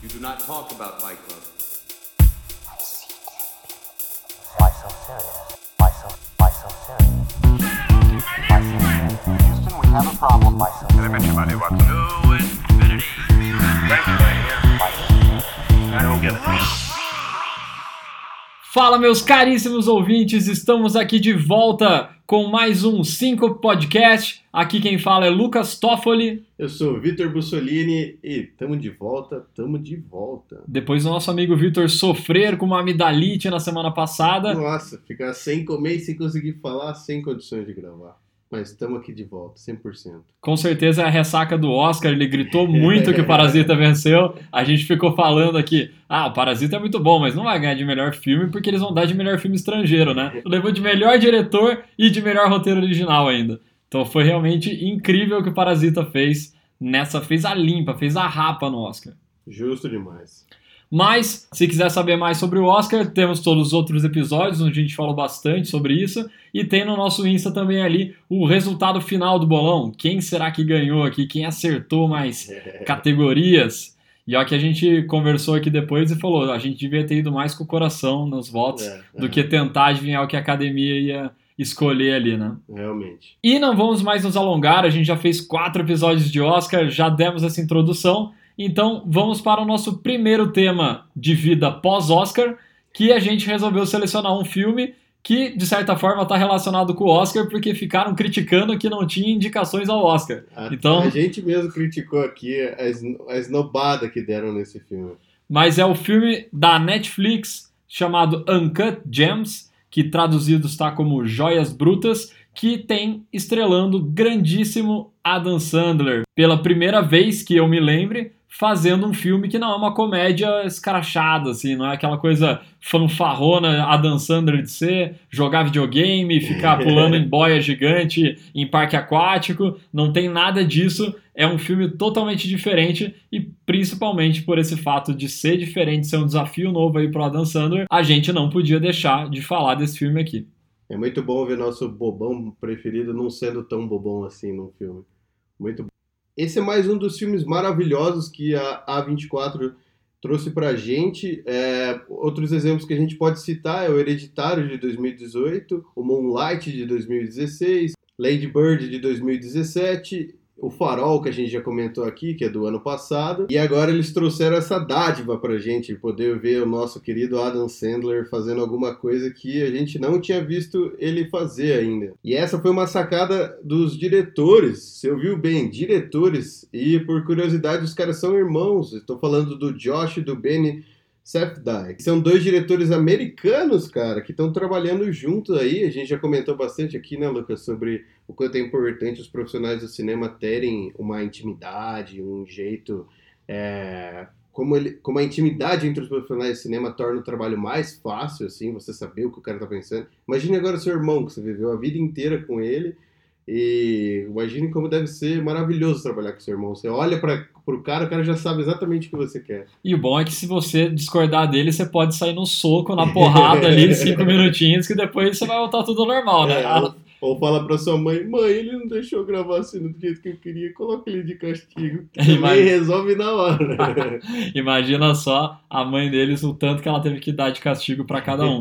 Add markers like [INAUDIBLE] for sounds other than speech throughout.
You do not talk about Fight Club. Why so serious? Why so, why so serious? Why so serious? Houston, we have a problem. Why so serious? Why so serious? Fala, meus caríssimos ouvintes, estamos aqui de volta com mais um 5 Podcast. Aqui quem fala é Lucas Toffoli. Eu sou o Vitor Bussolini e tamo de volta, tamo de volta. Depois do nosso amigo Vitor sofrer com uma amidalite na semana passada. Nossa, ficar sem comer e sem conseguir falar, sem condições de gravar. Mas estamos aqui de volta, 100%. Com certeza é a ressaca do Oscar, ele gritou [LAUGHS] muito que o Parasita [LAUGHS] venceu. A gente ficou falando aqui, ah, o Parasita é muito bom, mas não vai ganhar de melhor filme porque eles vão dar de melhor filme estrangeiro, né? [LAUGHS] Levou de melhor diretor e de melhor roteiro original ainda. Então foi realmente incrível o que o Parasita fez nessa, fez a limpa, fez a rapa no Oscar. Justo demais. Mas, se quiser saber mais sobre o Oscar, temos todos os outros episódios onde a gente falou bastante sobre isso. E tem no nosso Insta também ali o resultado final do bolão. Quem será que ganhou aqui? Quem acertou mais [LAUGHS] categorias? E ó que a gente conversou aqui depois e falou, a gente devia ter ido mais com o coração nos votos É, do é. que tentar adivinhar o que a academia ia escolher ali, né? Realmente. E não vamos mais nos alongar, a gente já fez quatro episódios de Oscar, já demos essa introdução. Então vamos para o nosso primeiro tema de vida pós-Oscar, que a gente resolveu selecionar um filme que, de certa forma, está relacionado com o Oscar, porque ficaram criticando que não tinha indicações ao Oscar. A, Então- a gente mesmo criticou aqui a, a esnobada que deram nesse filme. Mas é o filme da Netflix chamado Uncut Gems, que traduzido está como Joias Brutas, que tem estrelando grandíssimo Adam Sandler. Pela primeira vez que eu me lembre, fazendo um filme que não é uma comédia escrachada, assim, não é aquela coisa fanfarrona Adam Sandler de ser, jogar videogame, ficar [LAUGHS] pulando em boia gigante em parque aquático, não tem nada disso. É um filme totalmente diferente e principalmente por esse fato de ser diferente, ser um desafio novo aí pro Adam Sandler, a gente não podia deixar de falar desse filme aqui. É muito bom ver nosso bobão preferido não sendo tão bobão assim num filme. Muito bom. Esse é mais um dos filmes maravilhosos que a A24 trouxe pra gente. É, outros exemplos que a gente pode citar é o Hereditário de 2018, o Moonlight de 2016, Lady Bird de 2017, o Farol que a gente já comentou aqui, que é do ano passado, e agora eles trouxeram essa dádiva pra gente poder ver o nosso querido Adam Sandler fazendo alguma coisa que a gente não tinha visto ele fazer ainda. E essa foi uma sacada dos diretores, você ouviu bem, diretores, e por curiosidade os caras são irmãos, estou falando do Josh e do Benny Safdie. São dois diretores americanos, cara, que estão trabalhando juntos aí. A gente já comentou bastante aqui, né, Lucas, sobre o quanto é importante os profissionais do cinema terem uma intimidade, um jeito. é, como, ele, como a intimidade entre os profissionais de cinema torna o trabalho mais fácil, assim, você saber o que o cara tá pensando. Imagine agora seu irmão, que você viveu a vida inteira com ele. E imagine como deve ser maravilhoso trabalhar com seu irmão. Você olha para o cara, o cara já sabe exatamente o que você quer. E o bom é que se você discordar dele, você pode sair no soco, na porrada ali, cinco [LAUGHS] minutinhos, que depois você vai voltar tudo normal, né? É, ou, ou fala pra sua mãe, mãe, ele não deixou gravar assim do jeito que eu queria, coloca ele de castigo. [LAUGHS] Imagina. resolve na hora. [LAUGHS] Imagina só a mãe deles, o tanto que ela teve que dar de castigo para cada um.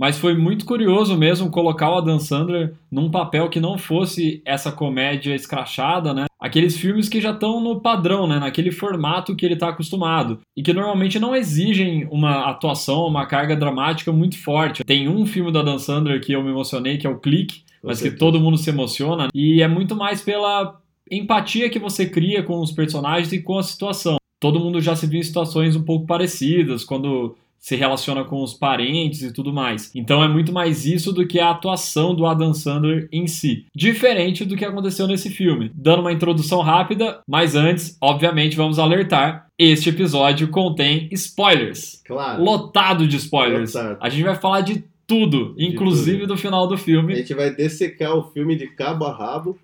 Mas foi muito curioso mesmo colocar o Adam Sandler num papel que não fosse essa comédia escrachada, né? Aqueles filmes que já estão no padrão, né? Naquele formato que ele está acostumado. E que normalmente não exigem uma atuação, uma carga dramática muito forte. Tem um filme do Adam Sandler que eu me emocionei, que é o Clique, mas que todo mundo se emociona. E é muito mais pela empatia que você cria com os personagens e com a situação. Todo mundo já se viu em situações um pouco parecidas, quando se relaciona com os parentes e tudo mais. Então é muito mais isso do que a atuação do Adam Sandler em si. Diferente do que aconteceu nesse filme. Dando uma introdução rápida, mas antes, obviamente, vamos alertar. Este episódio contém spoilers. Claro. Lotado de spoilers. Lotado. A gente vai falar de tudo, inclusive do final do A filme. gente vai dessecar o filme de cabo a rabo.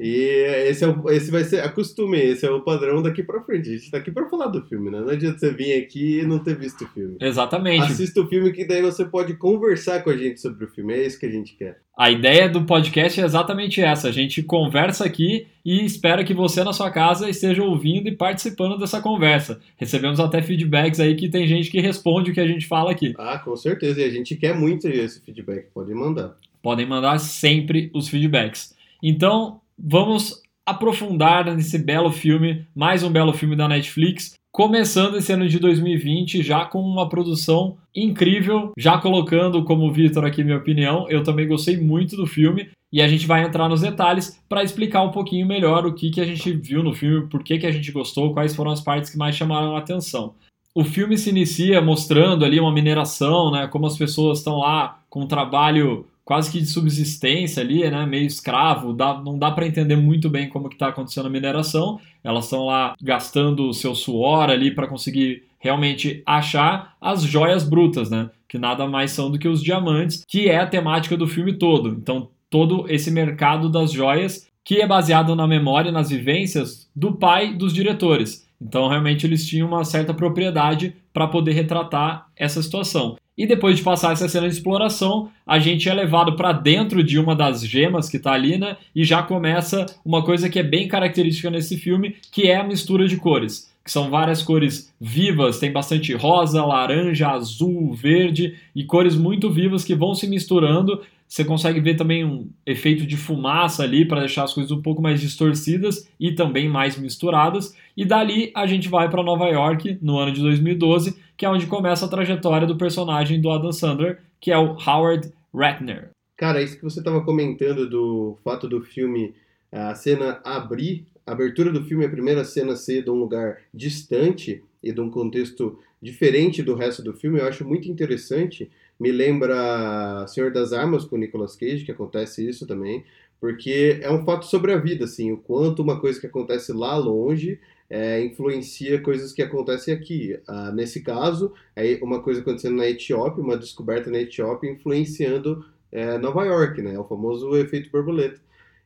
E esse, é o, esse vai ser, acostume, esse é o padrão daqui pra frente. A gente tá aqui pra falar do filme, né? Não adianta você vir aqui e não ter visto o filme. Exatamente. Assista o filme que daí você pode conversar com a gente sobre o filme, é isso que a gente quer. A ideia do podcast é exatamente essa. A gente conversa aqui e espera que você na sua casa esteja ouvindo e participando dessa conversa. Recebemos até feedbacks aí que tem gente que responde o que a gente fala aqui. Ah, com certeza. E a gente quer muito esse feedback. Pode mandar. Podem mandar sempre os feedbacks. Então, vamos aprofundar nesse belo filme, mais um belo filme da Netflix, começando esse ano de 2020 já com uma produção incrível, já colocando como Vitor aqui minha opinião, eu também gostei muito do filme e a gente vai entrar nos detalhes para explicar um pouquinho melhor o que, que a gente viu no filme, por que, que a gente gostou, quais foram as partes que mais chamaram a atenção. O filme se inicia mostrando ali uma mineração, né, como as pessoas estão lá com um trabalho quase que de subsistência ali, né, meio escravo, dá, não dá para entender muito bem como que está acontecendo a mineração. Elas estão lá gastando o seu suor ali para conseguir realmente achar as joias brutas, né, que nada mais são do que os diamantes, que é a temática do filme todo. Então, todo esse mercado das joias que é baseado na memória e nas vivências do pai dos diretores. Então, realmente, eles tinham uma certa propriedade para poder retratar essa situação. E depois de passar essa cena de exploração, a gente é levado para dentro de uma das gemas que está ali, né? E já começa uma coisa que é bem característica nesse filme, que é a mistura de cores. Que são várias cores vivas, tem bastante rosa, laranja, azul, verde e cores muito vivas que vão se misturando você consegue ver também um efeito de fumaça ali para deixar as coisas um pouco mais distorcidas e também mais misturadas. E dali a gente vai para Nova York no ano de 2012, que é onde começa a trajetória do personagem do Adam Sandler, que é o Howard Ratner. Cara, isso que você estava comentando do fato do filme, a cena abrir, a abertura do filme, a primeira cena ser de um lugar distante e de um contexto diferente do resto do filme, eu acho muito interessante, me lembra Senhor das Armas com Nicolas Cage, que acontece isso também, porque é um fato sobre a vida, assim, o quanto uma coisa que acontece lá longe é, influencia coisas que acontecem aqui. Ah, nesse caso, é uma coisa acontecendo na Etiópia, uma descoberta na Etiópia influenciando é, Nova York, né? O famoso efeito borboleta.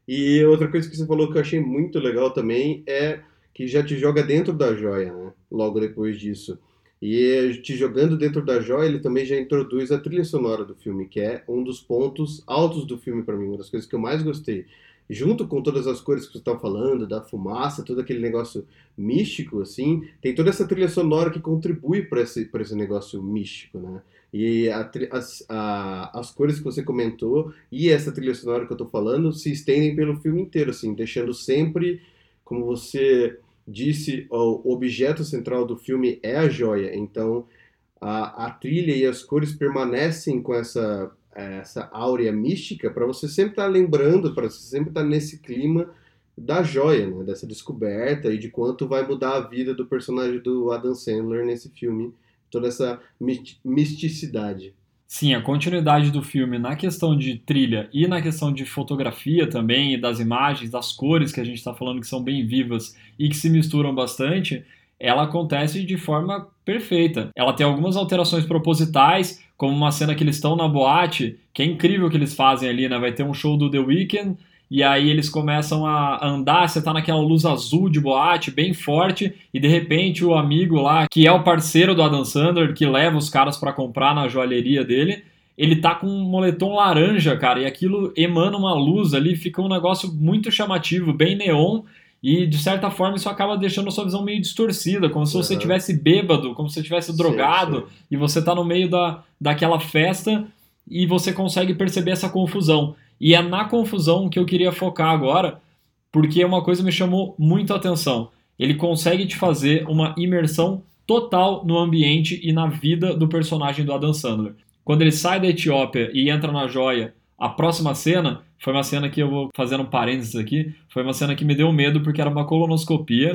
E outra coisa que você falou que eu achei muito legal também é que já te joga dentro da joia, né? Logo depois disso. E te jogando dentro da joia, ele também já introduz a trilha sonora do filme, que é um dos pontos altos do filme para mim, uma das coisas que eu mais gostei. Junto com todas as cores que você está falando, da fumaça, todo aquele negócio místico, assim, tem toda essa trilha sonora que contribui para esse, esse negócio místico, né? E a, as, a, as cores que você comentou e essa trilha sonora que eu estou falando se estendem pelo filme inteiro, assim, deixando sempre, como você disse, o objeto central do filme é a joia. Então, a, a trilha e as cores permanecem com essa, essa áurea mística para você sempre estar tá lembrando, para você sempre estar tá nesse clima da joia, né? dessa descoberta e de quanto vai mudar a vida do personagem do Adam Sandler nesse filme, toda essa misticidade. Sim, a continuidade do filme na questão de trilha e na questão de fotografia também, das imagens, das cores que a gente está falando que são bem vivas e que se misturam bastante, ela acontece de forma perfeita. Ela tem algumas alterações propositais, como uma cena que eles estão na boate, que é incrível que eles fazem ali, né? Vai ter um show do The Weeknd e aí eles começam a andar, você tá naquela luz azul de boate, bem forte, e de repente o amigo lá, que é o parceiro do Adam Sandler, que leva os caras para comprar na joalheria dele, ele tá com um moletom laranja, cara, e aquilo emana uma luz ali, fica um negócio muito chamativo, bem neon, e de certa forma isso acaba deixando a sua visão meio distorcida, como se você tivesse bêbado, como se você tivesse drogado, sim, sim. e você tá no meio da, daquela festa e você consegue perceber essa confusão. E é na confusão que eu queria focar agora, porque uma coisa me chamou muito a atenção. Ele consegue te fazer uma imersão total no ambiente e na vida do personagem do Adam Sandler. Quando ele sai da Etiópia e entra na joia, a próxima cena foi uma cena que eu vou fazendo um parênteses aqui, foi uma cena que me deu medo porque era uma colonoscopia.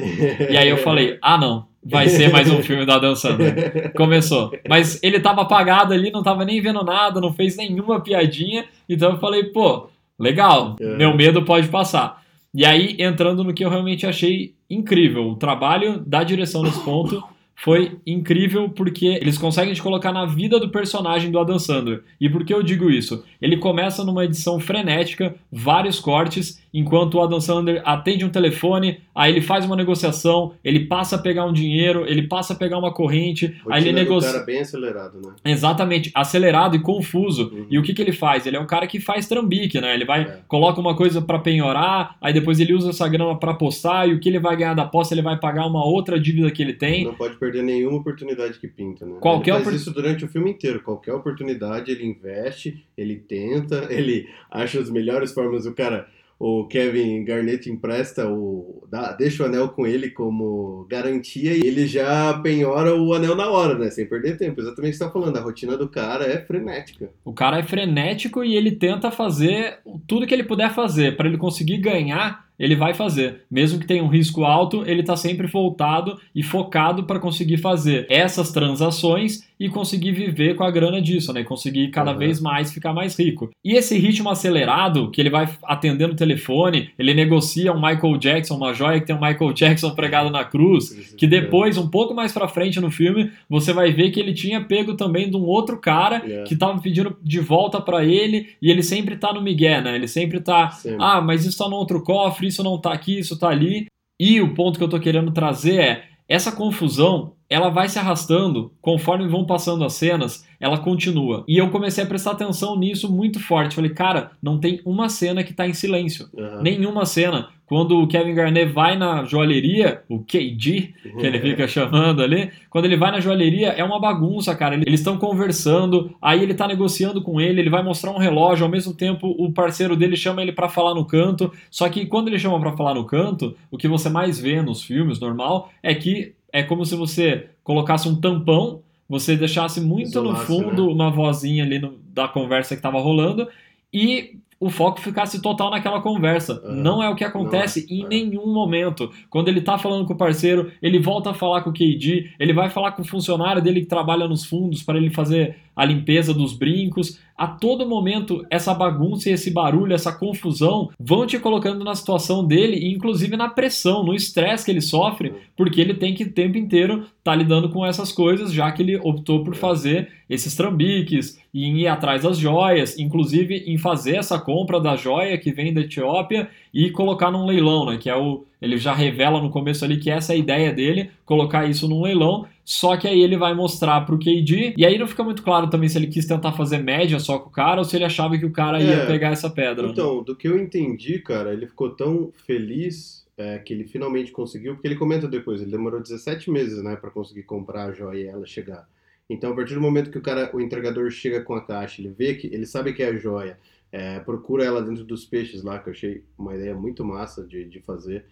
e aí eu falei: "Ah, não, vai ser mais um filme da Adam Sandler". Começou. Mas ele tava apagado ali, não tava nem vendo nada, não fez nenhuma piadinha, então eu falei: "Pô, legal, é. meu medo pode passar". E aí entrando no que eu realmente achei incrível, o trabalho da direção nesse ponto foi incrível porque eles conseguem te colocar na vida do personagem do Adam Sandler. E por que eu digo isso? Ele começa numa edição frenética, vários cortes, enquanto o Adam Sandler atende um telefone, aí ele faz uma negociação, ele passa a pegar um dinheiro, ele passa a pegar uma corrente, Rotina aí ele negocia. cara bem acelerado, né? Exatamente, acelerado e confuso. Uhum. E o que, que ele faz? Ele é um cara que faz trambique, né? Ele vai, É. coloca uma coisa pra penhorar, aí depois ele usa essa grana pra apostar, e o que ele vai ganhar da aposta, ele vai pagar uma outra dívida que ele tem. Não pode perder nenhuma oportunidade que pinta, né? Qualquer ele faz isso durante o filme inteiro. Qualquer oportunidade ele investe, ele tenta, [LAUGHS] ele acha as melhores formas. O cara, o Kevin Garnett empresta o, dá- deixa o anel com ele como garantia e ele já penhora o anel na hora, né? Sem perder tempo. Exatamente o que você tá falando. A rotina do cara é frenética. O cara é frenético e ele tenta fazer tudo que ele puder fazer. Pra ele conseguir ganhar, ele vai fazer. Mesmo que tenha um risco alto, ele tá sempre voltado e focado para conseguir fazer essas transações e conseguir viver com a grana disso, né? Conseguir cada Uhum. vez mais ficar mais rico. E esse ritmo acelerado, que ele vai atendendo o telefone, ele negocia um Michael Jackson, uma joia que tem um Michael Jackson pregado na cruz, que depois, um pouco mais pra frente no filme, você vai ver que ele tinha pego também de um outro cara É. que tava pedindo de volta pra ele e ele sempre tá no migué, né? Ele sempre tá, Sempre. ah, mas isso tá no outro cofre, isso não tá aqui, isso tá ali. E o ponto que eu tô querendo trazer é essa confusão, ela vai se arrastando conforme vão passando as cenas, ela continua. E eu comecei a prestar atenção nisso muito forte. Falei, cara, não tem uma cena que tá em silêncio. Aham. Nenhuma cena. Quando o Kevin Garnett vai na joalheria, o KG, que ele fica chamando ali, quando ele vai na joalheria, é uma bagunça, cara. Eles estão conversando, aí ele tá negociando com ele, ele vai mostrar um relógio, ao mesmo tempo o parceiro dele chama ele pra falar no canto. Só que quando ele chama pra falar no canto, o que você mais vê nos filmes normal é que é como se você colocasse um tampão, você deixasse muito Isolasse, no fundo né? uma vozinha ali no- da conversa que tava rolando e o foco ficasse total naquela conversa. Aham. Não é o que acontece Não é, em é. nenhum momento. Quando ele tá falando com o parceiro, ele volta a falar com o KD, ele vai falar com o funcionário dele que trabalha nos fundos para ele fazer a limpeza dos brincos. A todo momento, essa bagunça e esse barulho, essa confusão vão te colocando na situação dele inclusive na pressão, no estresse que ele sofre, porque ele tem que o tempo inteiro estar lidando com essas coisas, já que ele optou por fazer esses trambiques e em ir atrás das joias, inclusive em fazer essa compra da joia que vem da Etiópia e colocar num leilão, né? Que é o. Ele já revela no começo ali que essa é a ideia dele, colocar isso num leilão. Só que aí ele vai mostrar pro KD. E aí não fica muito claro também se ele quis tentar fazer média só com o cara ou se ele achava que o cara ia É. pegar essa pedra. né? Então, do que eu entendi, cara, ele ficou tão feliz é, que ele finalmente conseguiu, porque ele comenta depois, ele demorou 17 meses, né, para conseguir comprar a joia e ela chegar. Então, a partir do momento que o cara, o entregador chega com a caixa, ele vê que, ele sabe que é a joia, é, procura ela dentro dos peixes lá, que eu achei uma ideia muito massa de, de fazer.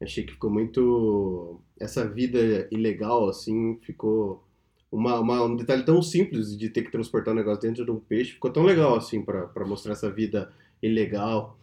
Achei que ficou muito. Essa vida ilegal, assim, ficou. Uma, uma- um detalhe tão simples de ter que transportar um negócio dentro de um peixe, ficou tão legal, assim, para mostrar essa vida ilegal.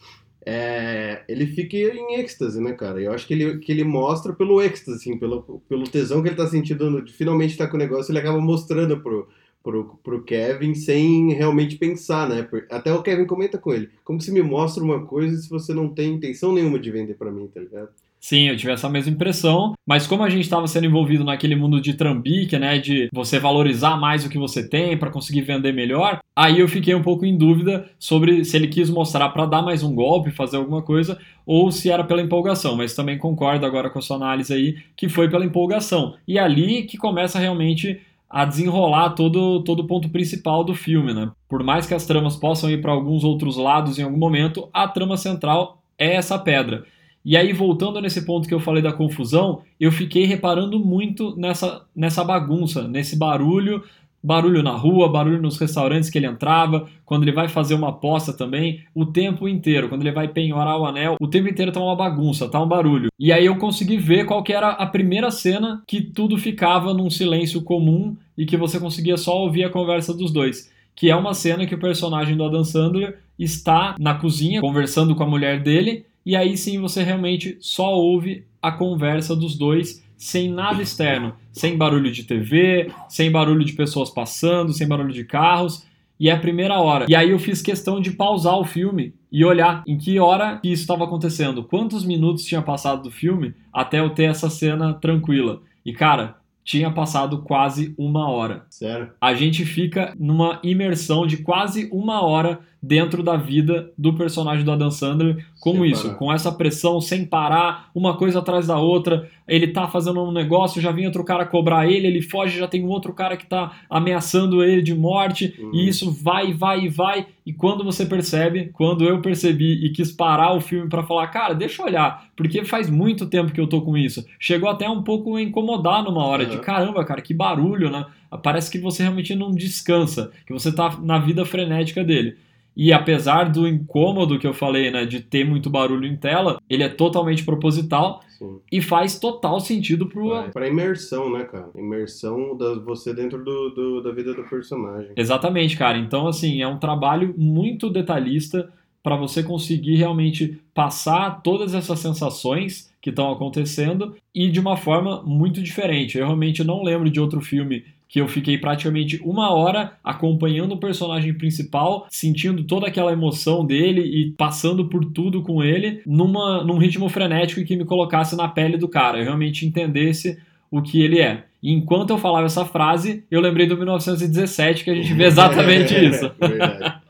É, ele fica em êxtase, né, cara? Eu acho que ele, que ele mostra pelo êxtase, assim, pelo, pelo tesão que ele tá sentindo de finalmente estar com o negócio, ele acaba mostrando pro, pro, pro Kevin sem realmente pensar, né? Até o Kevin comenta com ele, como que você me mostra uma coisa se você não tem intenção nenhuma de vender pra mim, tá ligado? Sim, eu tive essa mesma impressão, mas como a gente estava sendo envolvido naquele mundo de trambique, né, de você valorizar mais o que você tem para conseguir vender melhor, aí eu fiquei um pouco em dúvida sobre se ele quis mostrar para dar mais um golpe, fazer alguma coisa, ou se era pela empolgação, mas também concordo agora com a sua análise aí que foi pela empolgação. E ali que começa realmente a desenrolar todo, todo o ponto principal do filme, né? Por mais que as tramas possam ir para alguns outros lados em algum momento, a trama central é essa pedra. E aí, voltando nesse ponto que eu falei da confusão, eu fiquei reparando muito nessa, nessa bagunça, nesse barulho, barulho na rua, barulho nos restaurantes que ele entrava, quando ele vai fazer uma aposta também, o tempo inteiro, quando ele vai penhorar o anel, o tempo inteiro tá uma bagunça, tá um barulho. E aí eu consegui ver qual que era a primeira cena que tudo ficava num silêncio comum e que você conseguia só ouvir a conversa dos dois. Que é uma cena que o personagem do Adam Sandler está na cozinha conversando com a mulher dele e aí sim você realmente só ouve a conversa dos dois sem nada externo, sem barulho de TV, sem barulho de pessoas passando, sem barulho de carros. E é a primeira hora. E aí eu fiz questão de pausar o filme e olhar em que hora que isso estava acontecendo, quantos minutos tinha passado do filme até eu ter essa cena tranquila. E cara, tinha passado quase uma hora. Sério? A gente fica numa imersão de quase uma hora dentro da vida do personagem do Adam Sandler, como Sem isso, parar. com essa pressão sem parar, uma coisa atrás da outra. Ele tá fazendo um negócio, já vem outro cara cobrar ele, ele foge, já tem um outro cara que tá ameaçando ele de morte, Uhum. e isso vai, vai e vai. E quando você percebe, quando eu percebi e quis parar o filme pra falar, cara, deixa eu olhar, porque faz muito tempo que eu tô com isso. Chegou até um pouco a incomodar numa hora de Uhum. caramba, cara, que barulho, né? Parece que você realmente não descansa, que você tá na vida frenética dele. E apesar do incômodo que eu falei, né, de ter muito barulho em tela, ele é totalmente proposital Sim. e faz total sentido pro. Vai. Pra imersão, né, cara? Imersão da você dentro do, do- da vida do personagem. Exatamente, cara. Então, assim, é um trabalho muito detalhista para você conseguir realmente passar todas essas sensações que estão acontecendo e de uma forma muito diferente. Eu realmente não lembro de outro filme que eu fiquei praticamente uma hora acompanhando o personagem principal, sentindo toda aquela emoção dele e passando por tudo com ele numa, num ritmo frenético e que me colocasse na pele do cara. Eu realmente entendesse o que ele é. E enquanto eu falava essa frase, eu lembrei do 1917, que a gente vê [LAUGHS] exatamente isso. Verdade.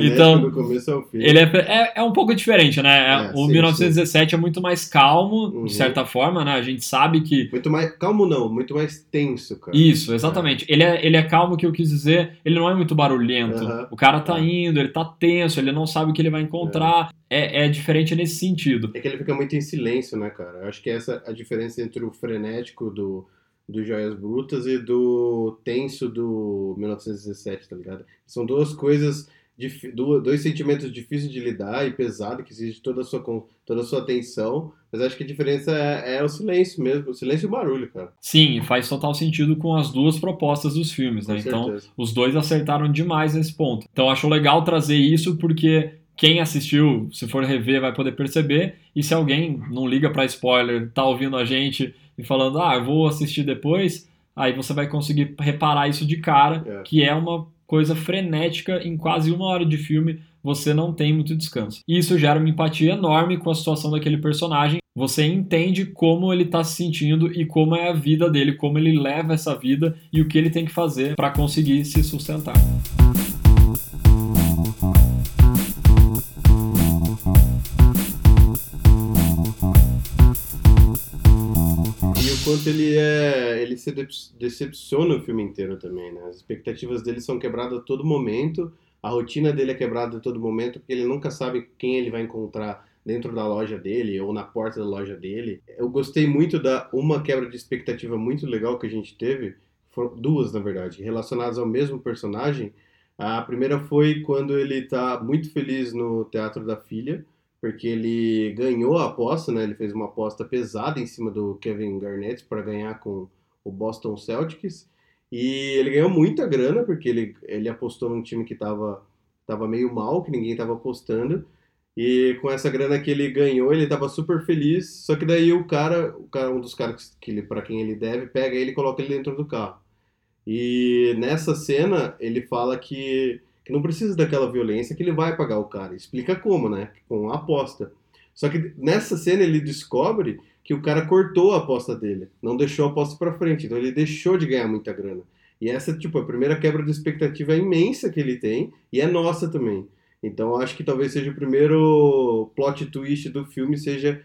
Então, do começo ao fim. Ele é, é, é um pouco diferente, né? É, o sim, 1917 é muito mais calmo, Uhum. de certa forma, né? A gente sabe que. Muito mais. Calmo não, muito mais tenso, cara. Isso, exatamente. Ele, é, ele é calmo, que eu quis dizer, ele não é muito barulhento. Aham. O cara tá É. indo, ele tá tenso, ele não sabe o que ele vai encontrar. É, é diferente nesse sentido. É que ele fica muito em silêncio, né, cara? Eu acho que essa é a diferença entre o frenético do, do Joias Brutas e do tenso do 1917, tá ligado? São duas coisas, dois sentimentos difíceis de lidar e pesado, que exige toda a sua, toda a sua atenção, mas acho que a diferença é, é o silêncio mesmo, o silêncio e o barulho, cara. Sim, faz total sentido com as duas propostas dos filmes, né? Então, os dois acertaram demais nesse ponto. Então acho legal trazer isso porque quem assistiu, se for rever, vai poder perceber. E se alguém não liga pra spoiler, tá ouvindo a gente e falando, ah, eu vou assistir depois, aí você vai conseguir reparar isso de cara, É. que é uma coisa frenética em quase uma hora de filme. Você não tem muito descanso. E isso gera uma empatia enorme com a situação daquele personagem. Você entende como ele tá se sentindo e como é a vida dele, como ele leva essa vida e o que ele tem que fazer para conseguir se sustentar. Quanto ele é. ele se decepciona o filme inteiro também, né? As expectativas dele são quebradas a todo momento, a rotina dele é quebrada a todo momento, porque ele nunca sabe quem ele vai encontrar dentro da loja dele ou na porta da loja dele. Eu gostei muito da uma quebra de expectativa muito legal que a gente teve, duas na verdade, relacionadas ao mesmo personagem. A primeira foi quando ele tá muito feliz no Teatro da Filha, porque ele ganhou a aposta, né? Ele fez uma aposta pesada em cima do Kevin Garnett para ganhar com o Boston Celtics. E ele ganhou muita grana, porque ele, ele apostou num time que estava tava meio mal, que ninguém estava apostando. E com essa grana que ele ganhou, ele estava super feliz. Só que daí o cara, o cara um dos caras que ele, para quem ele deve, pega ele e coloca ele dentro do carro. E nessa cena, ele fala que, que não precisa daquela violência, que ele vai pagar o cara. Explica como, né? Com a aposta. Só que nessa cena ele descobre que o cara cortou a aposta dele, não deixou a aposta pra frente, então ele deixou de ganhar muita grana. E essa, tipo, a primeira quebra de expectativa imensa que ele tem, e é nossa também. Então acho que talvez seja o primeiro plot twist do filme, seja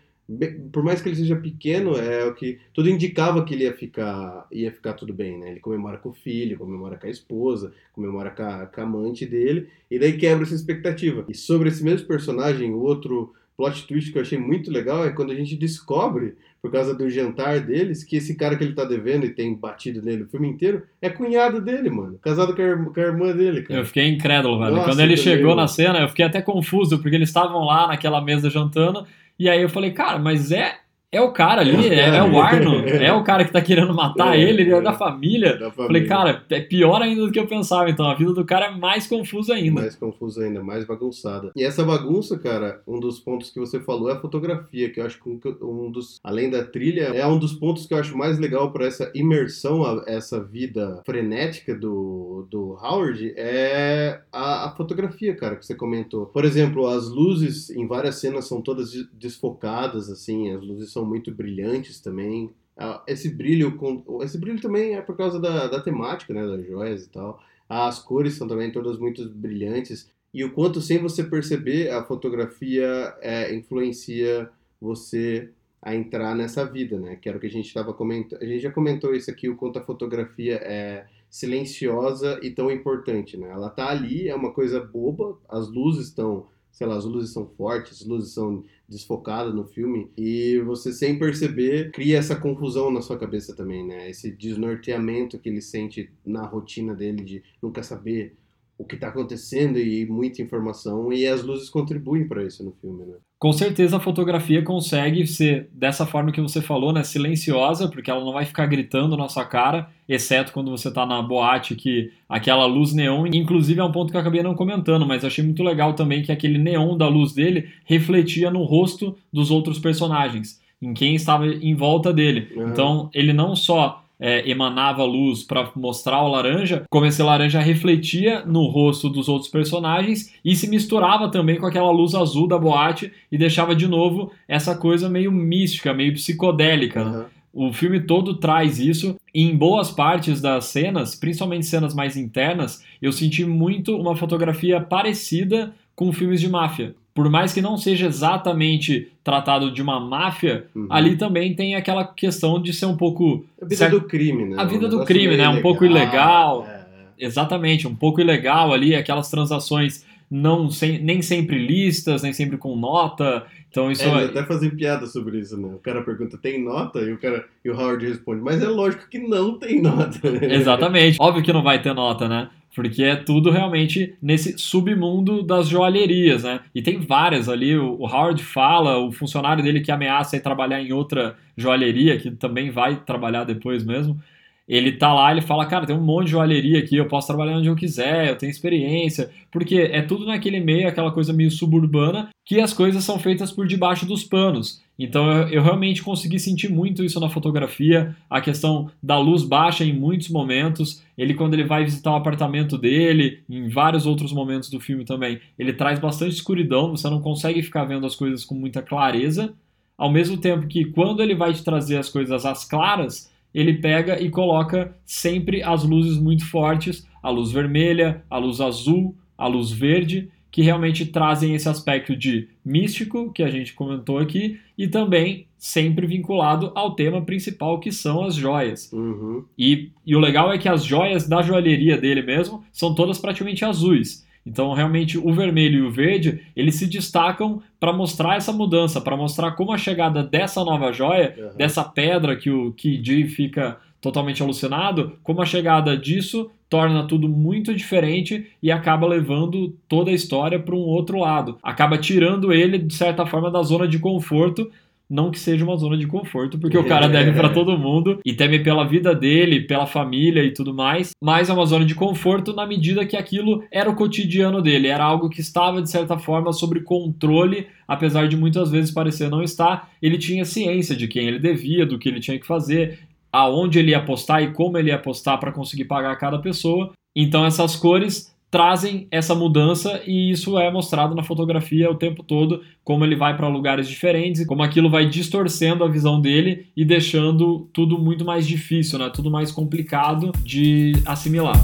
por mais que ele seja pequeno, é o que tudo indicava que ele ia ficar, ia ficar tudo bem, né? Ele comemora com o filho, comemora com a esposa, comemora com a, com a amante dele, e daí quebra essa expectativa. E sobre esse mesmo personagem, o outro plot twist que eu achei muito legal é quando a gente descobre, por causa do jantar deles, que esse cara que ele tá devendo e tem batido nele o filme inteiro é cunhado dele, mano. Casado com a, com a irmã dele, cara. Eu fiquei incrédulo, velho. Nossa, Quando ele chegou na mano. cena, eu fiquei até confuso, porque eles estavam lá naquela mesa jantando, e aí eu falei, cara, mas é. É o cara ali, É o é, é o Arno, é o cara que tá querendo matar [LAUGHS] É, ele, ele é é. da família. Da Falei, família. cara, é pior ainda do que eu pensava, então a vida do cara é mais confusa ainda. mais confusa ainda, mais bagunçada. E essa bagunça, cara, um dos pontos que você falou é a fotografia, que eu acho que um, dos, além da trilha, é um dos pontos que eu acho mais legal para essa imersão, a essa vida frenética do, do Howard, é a, a fotografia, cara, que você comentou. Por exemplo, as luzes em várias cenas são todas des- desfocadas, assim, as luzes são muito brilhantes também. ah, esse brilho, esse brilho também é por causa da, da temática, né, das joias e tal. As cores são também todas muito brilhantes e o quanto sem você perceber a fotografia é, influencia você a entrar nessa vida, né? Que era o que a gente estava comentando. A gente já comentou isso aqui, o quanto a fotografia é silenciosa e tão importante, né? Ela tá ali, é uma coisa boba, as luzes estão, sei lá, as luzes são fortes, as luzes são desfocadas no filme e você sem perceber cria essa confusão na sua cabeça também, né? Esse desnorteamento que ele sente na rotina dele de nunca saber o que está acontecendo e muita informação e as luzes contribuem para isso no filme, né? Com certeza a fotografia consegue ser dessa forma que você falou, né, silenciosa, porque ela não vai ficar gritando na sua cara, exceto quando você está na boate que aquela luz neon, inclusive é um ponto que eu acabei não comentando, mas achei muito legal também que aquele neon da luz dele refletia no rosto dos outros personagens, em quem estava em volta dele. Uhum. Então, ele não só é, emanava luz para mostrar o laranja, como esse laranja refletia no rosto dos outros personagens e se misturava também com aquela luz azul da boate e deixava de novo essa coisa meio mística, meio psicodélica. Né? Uhum. O filme todo traz isso. E em boas partes das cenas, principalmente cenas mais internas, eu senti muito uma fotografia parecida com filmes de máfia por mais que não seja exatamente tratado de uma máfia, Uhum. ali também tem aquela questão de ser um pouco. A vida certo- do crime, né? A vida Um do crime, né? Um pouco ilegal. é. Exatamente, um pouco ilegal ali, aquelas transações não sem, nem sempre listas, nem sempre com nota. Então isso É, é, até fazem piada sobre isso, né? O cara pergunta, tem nota? E o, cara, e o Howard responde, mas é lógico que não tem nota. Exatamente. Óbvio que não vai ter nota, né? Porque é tudo realmente nesse submundo das joalherias, né? E tem várias ali. O Howard fala, o funcionário dele que ameaça ir trabalhar em outra joalheria, que também vai trabalhar depois mesmo. Ele tá lá, ele fala, cara, tem um monte de joalheria aqui, eu posso trabalhar onde eu quiser, eu tenho experiência. Porque é tudo naquele meio, aquela coisa meio suburbana, que as coisas são feitas por debaixo dos panos. Então eu, eu realmente consegui sentir muito isso na fotografia, a questão da luz baixa em muitos momentos. Ele, quando ele vai visitar o apartamento dele, em vários outros momentos do filme também, ele traz bastante escuridão, você não consegue ficar vendo as coisas com muita clareza. Ao mesmo tempo que quando ele vai te trazer as coisas às claras, ele pega e coloca sempre as luzes muito fortes, a luz vermelha, a luz azul, a luz verde, que realmente trazem esse aspecto de místico que a gente comentou aqui e também sempre vinculado ao tema principal que são as joias. Uhum. E, e o legal é que as joias da joalheria dele mesmo são todas praticamente azuis. Então, realmente, o vermelho e o verde, eles se destacam para mostrar essa mudança, para mostrar como a chegada dessa nova joia, Uhum. dessa pedra que o Kid fica totalmente alucinado, como a chegada disso torna tudo muito diferente e acaba levando toda a história para um outro lado. Acaba tirando ele, de certa forma, da zona de conforto. Não que seja uma zona de conforto, porque o cara deve para todo mundo e teme pela vida dele, pela família e tudo mais, mas é uma zona de conforto na medida que aquilo era o cotidiano dele, era algo que estava de certa forma sobre controle, apesar de muitas vezes parecer não estar. Ele tinha ciência de quem ele devia, do que ele tinha que fazer, aonde ele ia apostar e como ele ia apostar para conseguir pagar cada pessoa. Então essas cores trazem essa mudança e isso é mostrado na fotografia o tempo todo, como ele vai para lugares diferentes, como aquilo vai distorcendo a visão dele e deixando tudo muito mais difícil, né? Tudo mais complicado de assimilar.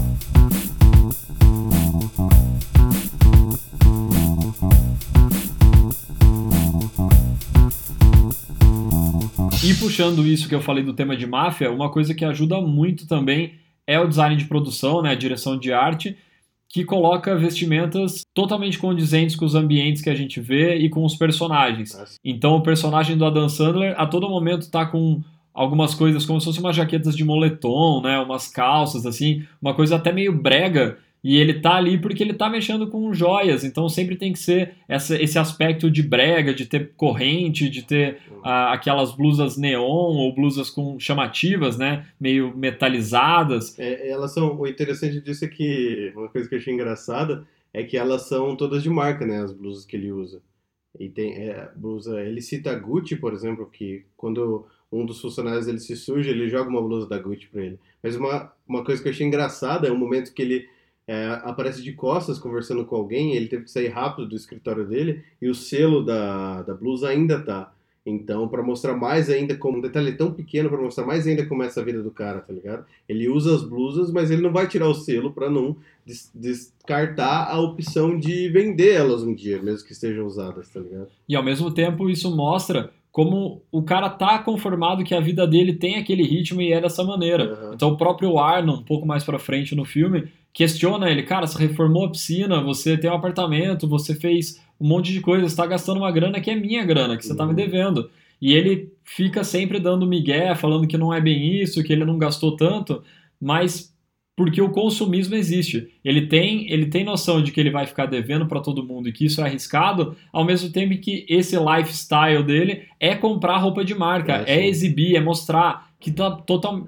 E puxando isso que eu falei do tema de máfia, uma coisa que ajuda muito também é o design de produção, né, a direção de arte, que coloca vestimentas totalmente condizentes com os ambientes que a gente vê e com os personagens. Então o personagem do Adam Sandler a todo momento tá com algumas coisas como se fossem umas jaquetas de moletom, né, umas calças assim, uma coisa até meio brega. E ele tá ali porque ele tá mexendo com joias, então sempre tem que ser essa, esse aspecto de brega, de ter corrente, de ter ah, aquelas blusas neon ou blusas com chamativas, né? Meio metalizadas. É, elas são. O interessante disso é que uma coisa que eu achei engraçada é que elas são todas de marca, né? As blusas que ele usa. E tem é, blusa. Ele cita a Gucci, por exemplo, que quando um dos funcionários ele se suja, ele joga uma blusa da Gucci pra ele. Mas uma, uma coisa que eu achei engraçada é o momento que ele é, aparece de costas conversando com alguém, ele teve que sair rápido do escritório dele e o selo da, da blusa ainda tá. Então, pra mostrar mais ainda como um detalhe tão pequeno, pra mostrar mais ainda como é essa vida do cara, tá ligado? Ele usa as blusas, mas ele não vai tirar o selo pra não des- descartar a opção de vender elas um dia, mesmo que estejam usadas, tá ligado? E ao mesmo tempo isso mostra como o cara tá conformado que a vida dele tem aquele ritmo e é dessa maneira. Aham. Então o próprio Arno, um pouco mais pra frente no filme, questiona ele, cara, você reformou a piscina, você tem um apartamento, você fez um monte de coisa, você tá gastando uma grana que é minha grana, que você tá me Uhum. devendo. E ele fica sempre dando migué, falando que não é bem isso, que ele não gastou tanto, mas porque o consumismo existe. Ele tem, ele tem noção de que ele vai ficar devendo para todo mundo e que isso é arriscado, ao mesmo tempo que esse lifestyle dele é comprar roupa de marca, É, é, exibir, é mostrar que tá, total,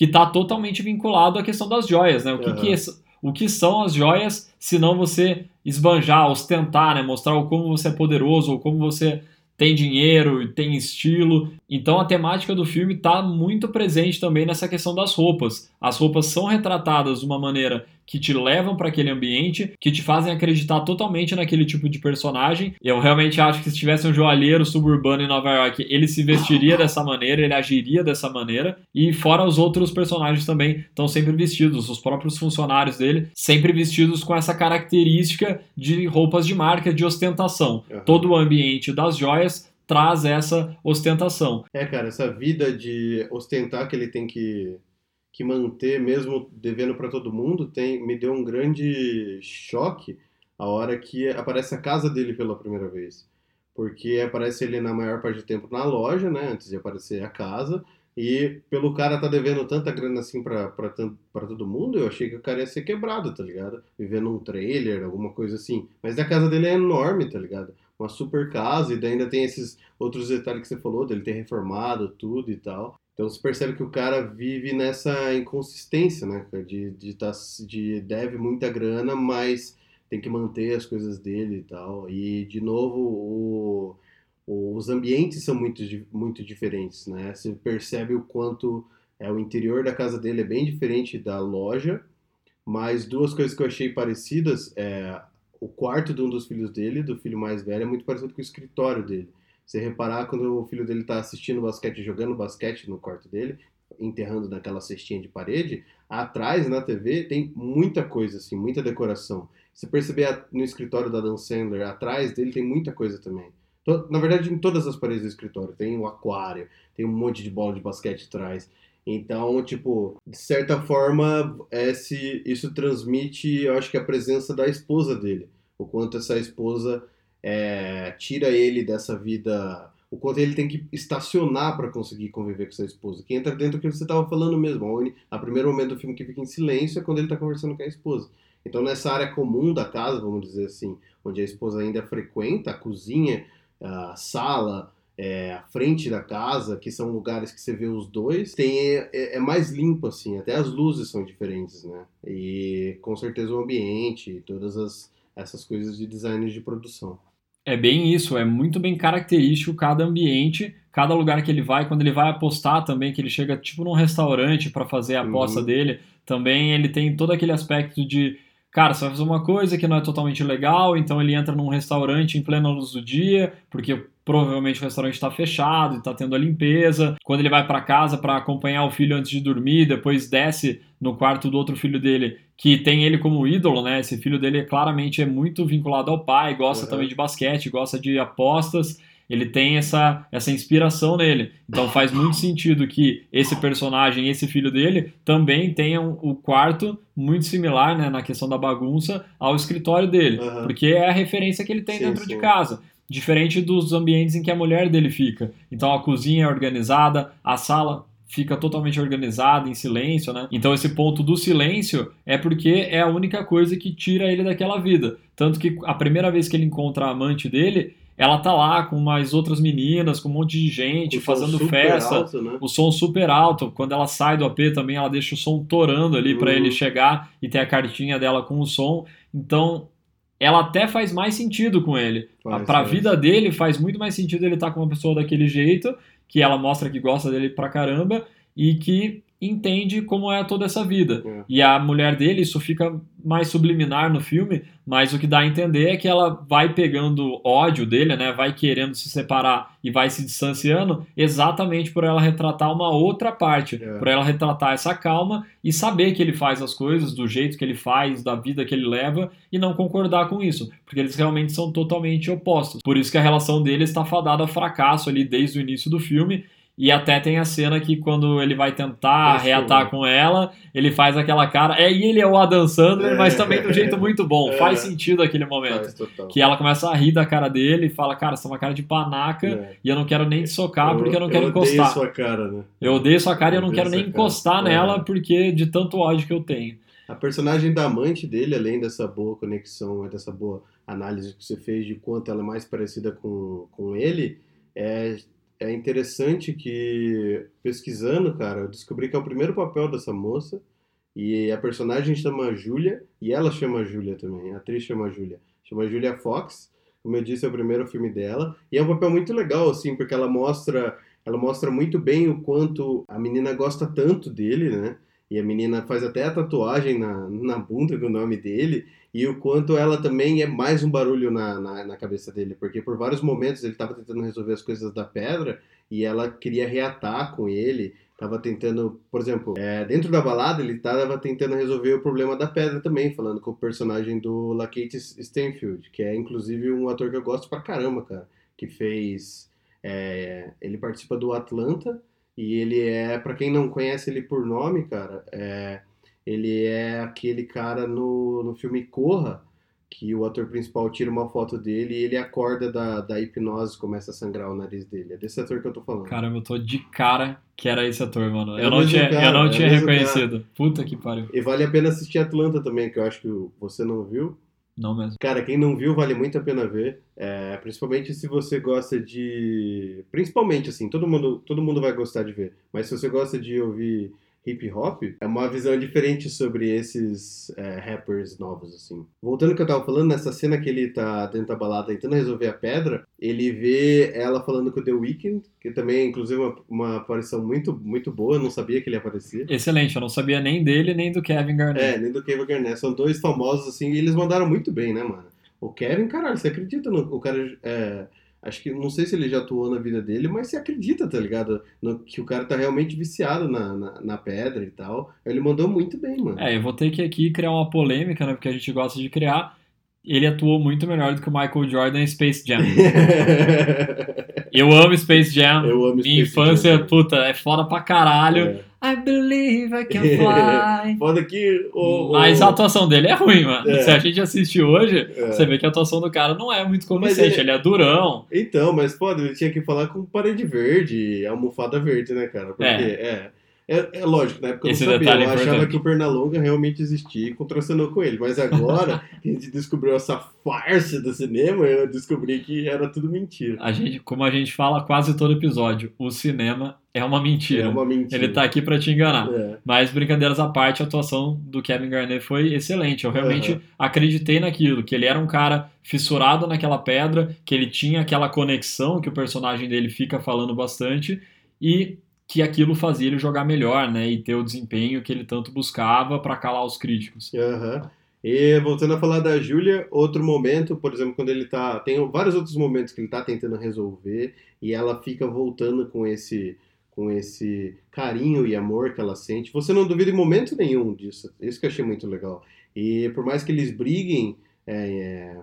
que tá totalmente vinculado à questão das joias, né? O que, Aham. que, é- o que são as joias, se não você esbanjar, ostentar, né? Mostrar o como você é poderoso, ou como você tem dinheiro e tem estilo. Então a temática do filme está muito presente também nessa questão das roupas. As roupas são retratadas de uma maneira que te levam para aquele ambiente, que te fazem acreditar totalmente naquele tipo de personagem. Eu realmente acho que se tivesse um joalheiro suburbano em Nova York, ele se vestiria dessa maneira, ele agiria dessa maneira. E fora os outros personagens também estão sempre vestidos, os próprios funcionários dele sempre vestidos com essa característica de roupas de marca, de ostentação. Aham. Todo o ambiente das joias traz essa ostentação. É, cara, essa vida de ostentar que ele tem que, que manter, mesmo devendo pra todo mundo, tem, me deu um grande choque a hora que aparece a casa dele pela primeira vez. Porque aparece ele na maior parte do tempo na loja, né, antes de aparecer a casa, e pelo cara tá devendo tanta grana assim pra todo mundo, eu achei que o cara ia ser quebrado, tá ligado? Vivendo num trailer, alguma coisa assim. Mas a casa dele é enorme, tá ligado? Uma super casa, e ainda tem esses outros detalhes que você falou, dele ter reformado tudo e tal. Então você percebe que o cara vive nessa inconsistência, né? De, de, tá, de deve muita grana, mas tem que manter as coisas dele e tal. E, de novo, o, o- os ambientes são muito, muito diferentes, né? Você percebe o quanto é, o interior da casa dele é bem diferente da loja, mas duas coisas que eu achei parecidas é o quarto de um dos filhos dele, do filho mais velho, é muito parecido com o escritório dele. Você reparar quando o filho dele tá assistindo basquete, jogando basquete no quarto dele, enterrando naquela cestinha de parede, atrás na TV tem muita coisa assim, muita decoração. Se perceber a- no escritório da Dan Sandler, atrás dele tem muita coisa também. Na verdade, em todas as paredes do escritório tem um aquário, tem um monte de bola de basquete atrás. Então, tipo, de certa forma, esse, isso transmite, eu acho que a presença da esposa dele. O quanto essa esposa é, tira ele dessa vida. O quanto ele tem que estacionar para conseguir conviver com essa esposa. Que entra dentro do que você estava falando mesmo. A, a primeiro momento do filme que fica em silêncio é quando ele está conversando com a esposa. Então, nessa área comum da casa, vamos dizer assim, onde a esposa ainda frequenta, a cozinha, a sala, é, a frente da casa, que são lugares que você vê os dois, tem, é, é mais limpo, assim, até as luzes são diferentes, né? E com certeza o ambiente todas as, essas coisas de design de produção. É bem isso, é muito bem característico cada ambiente, cada lugar que ele vai, quando ele vai apostar também, que ele chega tipo num restaurante para fazer a aposta Uhum. dele, também ele tem todo aquele aspecto de, cara, você vai fazer uma coisa que não é totalmente legal, então ele entra num restaurante em plena luz do dia, porque provavelmente o restaurante está fechado e está tendo a limpeza. Quando ele vai para casa para acompanhar o filho antes de dormir, depois desce no quarto do outro filho dele, que tem ele como ídolo, né? Esse filho dele claramente é muito vinculado ao pai, gosta Uhum. também de basquete, gosta de apostas. Ele tem essa, essa inspiração nele. Então faz muito sentido que esse personagem, esse filho dele, também tenha um- o quarto muito similar, né, na questão da bagunça, ao escritório dele. Uhum. Porque é a referência que ele tem Sim, dentro de sim. casa. Diferente dos ambientes em que a mulher dele fica. Então a cozinha é organizada, a sala fica totalmente organizada, em silêncio, né? Então esse ponto do silêncio é porque é a única coisa que tira ele daquela vida. Tanto que a primeira vez que ele encontra a amante dele, ela tá lá com mais outras meninas, com um monte de gente, O fazendo festa alto, né? o som super alto. Quando ela sai do AP também, ela deixa o som torando ali para Uhum. ele chegar e ter a cartinha dela com o som. Então, ela até faz mais sentido com ele. Para a vida dele, faz muito mais sentido ele estar com uma pessoa daquele jeito, que ela mostra que gosta dele pra caramba. e que entende como é toda essa vida. É. E a mulher dele, isso fica mais subliminar no filme, mas o que dá a entender é que ela vai pegando ódio dele, né? Vai querendo se separar e vai se distanciando exatamente por ela retratar uma outra parte, É. por ela retratar essa calma e saber que ele faz as coisas do jeito que ele faz, da vida que ele leva e não concordar com isso, porque eles realmente são totalmente opostos. Por isso que a relação deles está fadada ao fracasso ali desde o início do filme. E até tem a cena que quando ele vai tentar reatar com ela, ele faz aquela cara. É, e ele é o Adam Sandler, É. mas também de um jeito muito bom. É. Faz sentido aquele momento. Faz total. Que ela começa a rir da cara dele e fala, cara, você tem uma cara de panaca É. e eu não quero nem te socar porque eu não quero eu encostar. Odeio sua cara, né? Eu odeio sua cara e eu não quero nem cara. encostar É. nela porque de tanto ódio que eu tenho. A personagem da amante dele, além dessa boa conexão, dessa boa análise que você fez de quanto ela é mais parecida com, com ele, é, é interessante que, pesquisando, cara, eu descobri que é o primeiro papel dessa moça, e a personagem chama Julia, e ela chama Julia também, a atriz chama Julia. Chama Julia Fox, como eu disse, é o primeiro filme dela, e é um papel muito legal, assim, porque ela mostra, ela mostra muito bem o quanto a menina gosta tanto dele, né? E a menina faz até a tatuagem na, na bunda com o nome dele, e o quanto ela também é mais um barulho na, na, na cabeça dele, porque por vários momentos ele estava tentando resolver as coisas da pedra e ela queria reatar com ele, estava tentando, por exemplo, é, dentro da balada ele estava tentando resolver o problema da pedra também, falando com o personagem do Lakeith Stanfield, que é inclusive um ator que eu gosto pra caramba, cara, que fez. é, ele participa do Atlanta e ele é, pra quem não conhece ele por nome, cara, é, ele é aquele cara no, no filme Corra, que o ator principal tira uma foto dele e ele acorda da, da hipnose e começa a sangrar o nariz dele. É desse ator que eu tô falando. Caramba, eu tô de cara que era esse ator, mano. É Eu não tinha, cara, eu não é tinha reconhecido. Puta que pariu. E vale a pena assistir Atlanta também, que eu acho que você não viu. Não mesmo. Cara, quem não viu, vale muito a pena ver. É, principalmente se você gosta de. Principalmente, assim, todo mundo, todo mundo vai gostar de ver. Mas se você gosta de ouvir hip hop, é uma visão diferente sobre esses é, rappers novos, assim. Voltando ao que eu tava falando, nessa cena que ele tá dentro da balada tentando resolver a pedra, ele vê ela falando com o The Weeknd, que também é, inclusive, uma, uma aparição muito, muito boa, eu não sabia que ele ia aparecer. Excelente, eu não sabia nem dele nem do Kevin Garnett. É, nem do Kevin Garnett. São dois famosos, assim, e eles mandaram muito bem, né, mano? O Kevin, caralho, você acredita no... O cara, é, acho que, não sei se ele já atuou na vida dele, mas você acredita, tá ligado? No, que o cara tá realmente viciado na, na, na pedra e tal. Ele mandou muito bem, mano. É, eu vou ter que aqui criar uma polêmica, né? Porque a gente gosta de criar. Ele atuou muito melhor do que o Michael Jordan em Space Jam. [LAUGHS] Eu amo Space Jam. Eu amo Minha Space infância, Jam. puta, é foda pra caralho. É. I believe I can [LAUGHS] fly. Foda que o... Mas o- a atuação dele é ruim, mano. É. Se a gente assistir hoje, É. você vê que a atuação do cara não é muito convincente. ele- ele... é durão. Então, mas foda, ele tinha que falar com parede verde, almofada verde, né, cara? Porque, é... É, é lógico, na época eu Esse não sabia, eu é achava importante. que o Pernalonga realmente existia e contracenou com ele, mas agora que a gente descobriu essa farsa do cinema, eu descobri que era tudo mentira. A gente, como a gente fala quase todo episódio, o cinema é uma mentira. É uma mentira. Ele tá aqui pra te enganar. É. Mas brincadeiras à parte, a atuação do Kevin Garnett foi excelente. Eu realmente Aham. acreditei naquilo, que ele era um cara fissurado naquela pedra, que ele tinha aquela conexão que o personagem dele fica falando bastante e que aquilo fazia ele jogar melhor, né, e ter o desempenho que ele tanto buscava pra calar os críticos. Aham. E voltando a falar da Júlia, outro momento, por exemplo, quando ele tá. Tem vários outros momentos que ele tá tentando resolver e ela fica voltando com esse com esse carinho e amor que ela sente. Você não duvida em momento nenhum disso. Isso que eu achei muito legal. E por mais que eles briguem, é,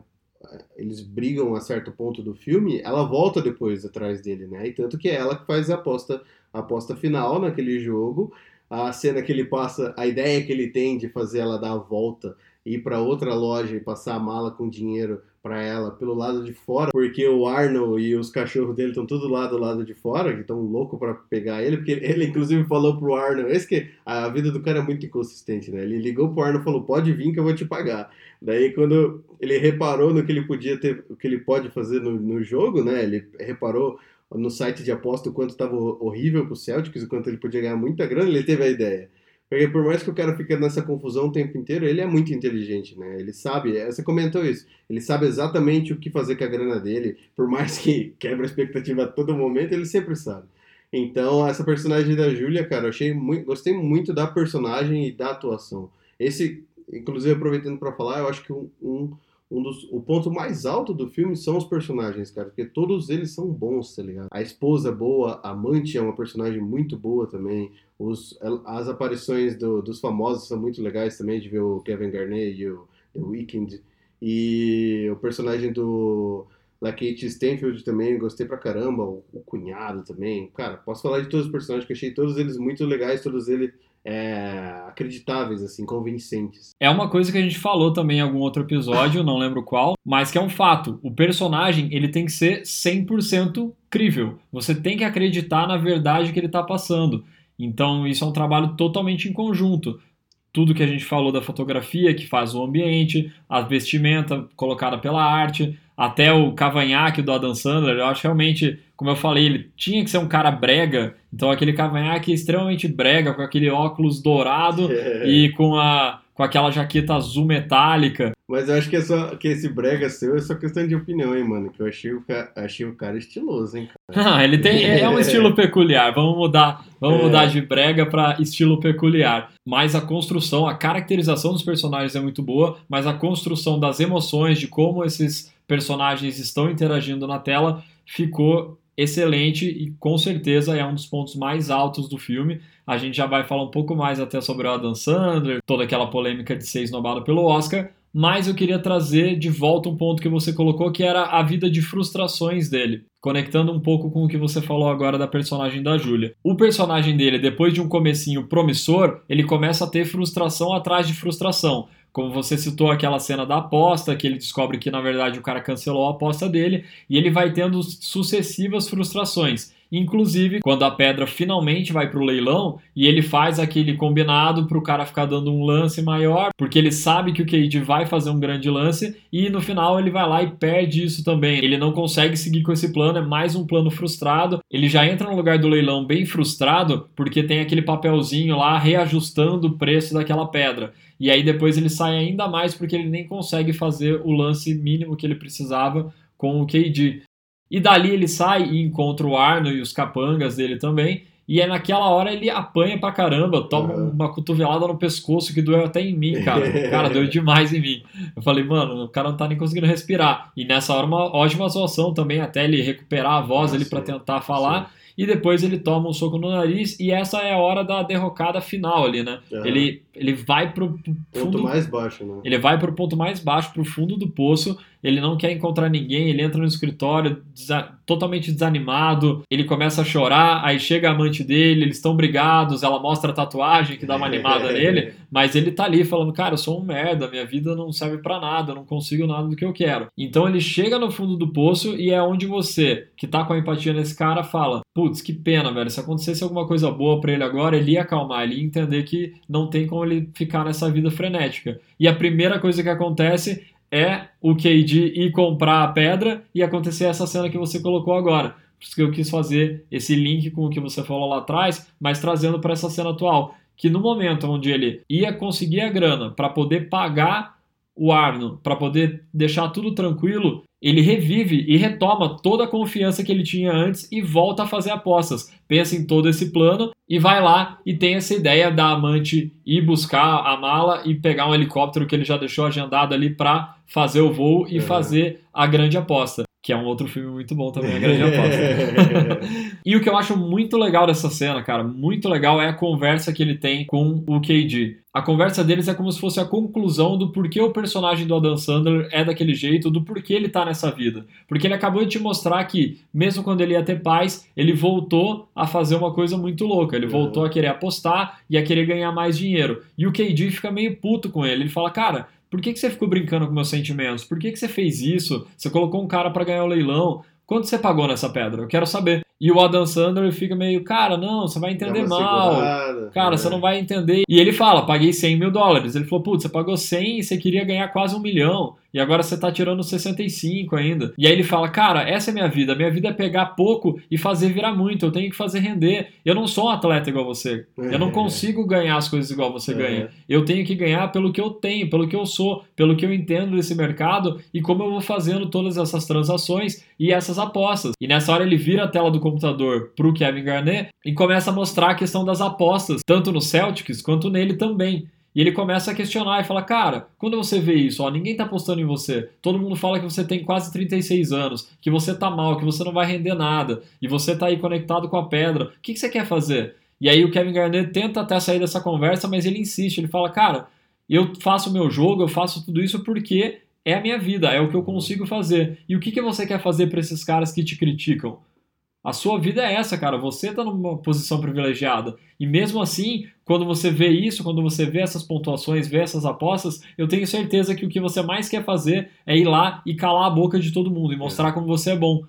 é, eles brigam a certo ponto do filme, ela volta depois atrás dele, né? E tanto que é ela que faz a aposta, aposta final naquele jogo. A cena que ele passa, a ideia que ele tem de fazer ela dar a volta ir para outra loja e passar a mala com dinheiro para ela pelo lado de fora, porque o Arnold e os cachorros dele estão tudo lá do lado de fora, que estão loucos para pegar ele, porque ele inclusive falou pro Arnold, esse que a vida do cara é muito inconsistente, né? Ele ligou pro Arnold e falou: "Pode vir que eu vou te pagar". Daí quando ele reparou no que ele podia ter, o que ele pode fazer no, no jogo, né? Ele reparou no site de aposta o quanto estava horrível pro Celtics, o quanto ele podia ganhar muita grana, ele teve a ideia. Porque por mais que o cara fique nessa confusão o tempo inteiro, ele é muito inteligente, né? Ele sabe, você comentou isso, ele sabe exatamente o que fazer com a grana dele, por mais que [LAUGHS] quebre a expectativa a todo momento, ele sempre sabe. Então, essa personagem da Júlia, cara, eu achei muito, gostei muito da personagem e da atuação. Esse, inclusive, aproveitando para falar, eu acho que um, um, um dos, o ponto mais alto do filme são os personagens, cara, porque todos eles são bons, tá ligado? A esposa é boa, a amante é uma personagem muito boa também, os, as aparições do, dos famosos são muito legais também, de ver o Kevin Garnett e o The Weeknd, e o personagem do La Kate Stanfield também, gostei pra caramba, o, o, cunhado também, cara, posso falar de todos os personagens, que achei todos eles muito legais, todos eles é, acreditáveis, assim, convincentes. É uma coisa que a gente falou também em algum outro episódio, não lembro qual, mas que é um fato. O personagem, ele tem que ser 100% crível. Você tem que acreditar na verdade que ele está passando. Então, isso é um trabalho totalmente em conjunto tudo que a gente falou da fotografia que faz o ambiente, a vestimenta colocada pela arte, até o cavanhaque do Adam Sandler, eu acho realmente, como eu falei, ele tinha que ser um cara brega, então aquele cavanhaque extremamente brega, com aquele óculos dourado [LAUGHS] e com a com aquela jaqueta azul metálica. Mas eu acho que, é só, que esse brega seu é só questão de opinião, hein, mano? Que eu achei o, cara, achei o cara estiloso, hein, cara? Não, [LAUGHS] ele tem, é um estilo [LAUGHS] peculiar. Vamos mudar, vamos é. mudar de brega para estilo peculiar. Mas a construção, a caracterização dos personagens é muito boa, mas a construção das emoções, de como esses personagens estão interagindo na tela, ficou excelente e com certeza é um dos pontos mais altos do filme. A gente já vai falar um pouco mais até sobre o Adam Sandler, toda aquela polêmica de ser esnobado pelo Oscar, mas eu queria trazer de volta um ponto que você colocou, que era a vida de frustrações dele, conectando um pouco com o que você falou agora da personagem da Júlia. O personagem dele, depois de um comecinho promissor, ele começa a ter frustração atrás de frustração. Como você citou aquela cena da aposta, que ele descobre que na verdade o cara cancelou a aposta dele, e ele vai tendo sucessivas frustrações. Inclusive, quando a pedra finalmente vai para o leilão e ele faz aquele combinado para o cara ficar dando um lance maior, porque ele sabe que o Cade vai fazer um grande lance e no final ele vai lá e perde isso também. Ele não consegue seguir com esse plano, é mais um plano frustrado. Ele já entra no lugar do leilão bem frustrado porque tem aquele papelzinho lá reajustando o preço daquela pedra. E aí depois ele sai ainda mais porque ele nem consegue fazer o lance mínimo que ele precisava com o KD. E dali ele sai e encontra o Arno e os capangas dele também. E é naquela hora ele apanha pra caramba, toma uhum. uma cotovelada no pescoço que doeu até em mim, cara. [LAUGHS] Cara, doeu demais em mim. Eu falei, mano, o cara não tá nem conseguindo respirar. E nessa hora uma ótima atuação também, até ele recuperar a voz ah, ali para tentar falar. Sim e depois ele toma um soco no nariz e essa é a hora da derrocada final ali, né? Uhum. Ele, ele vai pro, pro fundo, ponto mais baixo, né? Ele vai pro ponto mais baixo, pro fundo do poço, ele não quer encontrar ninguém, ele entra no escritório desa totalmente desanimado, ele começa a chorar, aí chega a amante dele, eles estão brigados, ela mostra a tatuagem que dá uma animada [LAUGHS] nele, mas ele tá ali falando, cara, eu sou um merda, minha vida não serve para nada, eu não consigo nada do que eu quero. Então ele chega no fundo do poço e é onde você, que tá com a empatia nesse cara, fala, putz, que pena, velho, se acontecesse alguma coisa boa para ele agora, ele ia acalmar, ele ia entender que não tem como ele ficar nessa vida frenética. E a primeira coisa que acontece é o KD ir comprar a pedra e acontecer essa cena que você colocou agora. Por isso que eu quis fazer esse link com o que você falou lá atrás, mas trazendo para essa cena atual. Que no momento onde ele ia conseguir a grana para poder pagar o Arno, para poder deixar tudo tranquilo, ele revive e retoma toda a confiança que ele tinha antes e volta a fazer apostas. Pensa em todo esse plano e vai lá e tem essa ideia da amante ir buscar a mala e pegar um helicóptero que ele já deixou agendado ali para fazer o voo e é. fazer a grande aposta que é um outro filme muito bom também, A Grande Aposta. [LAUGHS] e o que eu acho muito legal dessa cena, cara, muito legal, é a conversa que ele tem com o KD. A conversa deles é como se fosse a conclusão do porquê o personagem do Adam Sandler é daquele jeito, do porquê ele tá nessa vida. Porque ele acabou de te mostrar que, mesmo quando ele ia ter paz, ele voltou a fazer uma coisa muito louca. Ele voltou a querer apostar e a querer ganhar mais dinheiro. E o KD fica meio puto com ele. Ele fala, cara, por que, que você ficou brincando com meus sentimentos? Por que, que você fez isso? Você colocou um cara para ganhar o leilão. Quanto você pagou nessa pedra? Eu quero saber. E o Adam Sandler fica meio, cara, não, você vai entender mal. Segurada, cara, é. você não vai entender. E ele fala, paguei 100 mil dólares. Ele falou, putz, você pagou 100 e você queria ganhar quase um milhão. E agora você tá tirando 65 ainda. E aí ele fala, cara, essa é minha vida. Minha vida é pegar pouco e fazer virar muito. Eu tenho que fazer render. Eu não sou um atleta igual você. Eu não consigo ganhar as coisas igual você É. ganha. Eu tenho que ganhar pelo que eu tenho, pelo que eu sou, pelo que eu entendo desse mercado e como eu vou fazendo todas essas transações e essas apostas. E nessa hora ele vira a tela do computador pro Kevin Garnett e começa a mostrar a questão das apostas, tanto no Celtics quanto nele também. E ele começa a questionar e fala: Cara, quando você vê isso, ó, ninguém tá apostando em você. Todo mundo fala que você tem quase 36 anos, que você tá mal, que você não vai render nada, e você tá aí conectado com a pedra. O que, que você quer fazer? E aí o Kevin Garnett tenta até sair dessa conversa, mas ele insiste. Ele fala: Cara, eu faço o meu jogo, eu faço tudo isso porque é a minha vida, é o que eu consigo fazer. E o que, que você quer fazer para esses caras que te criticam? A sua vida é essa, cara. Você tá numa posição privilegiada. E mesmo assim, quando você vê isso, quando você vê essas pontuações, vê essas apostas, eu tenho certeza que o que você mais quer fazer é ir lá e calar a boca de todo mundo e mostrar como você é bom.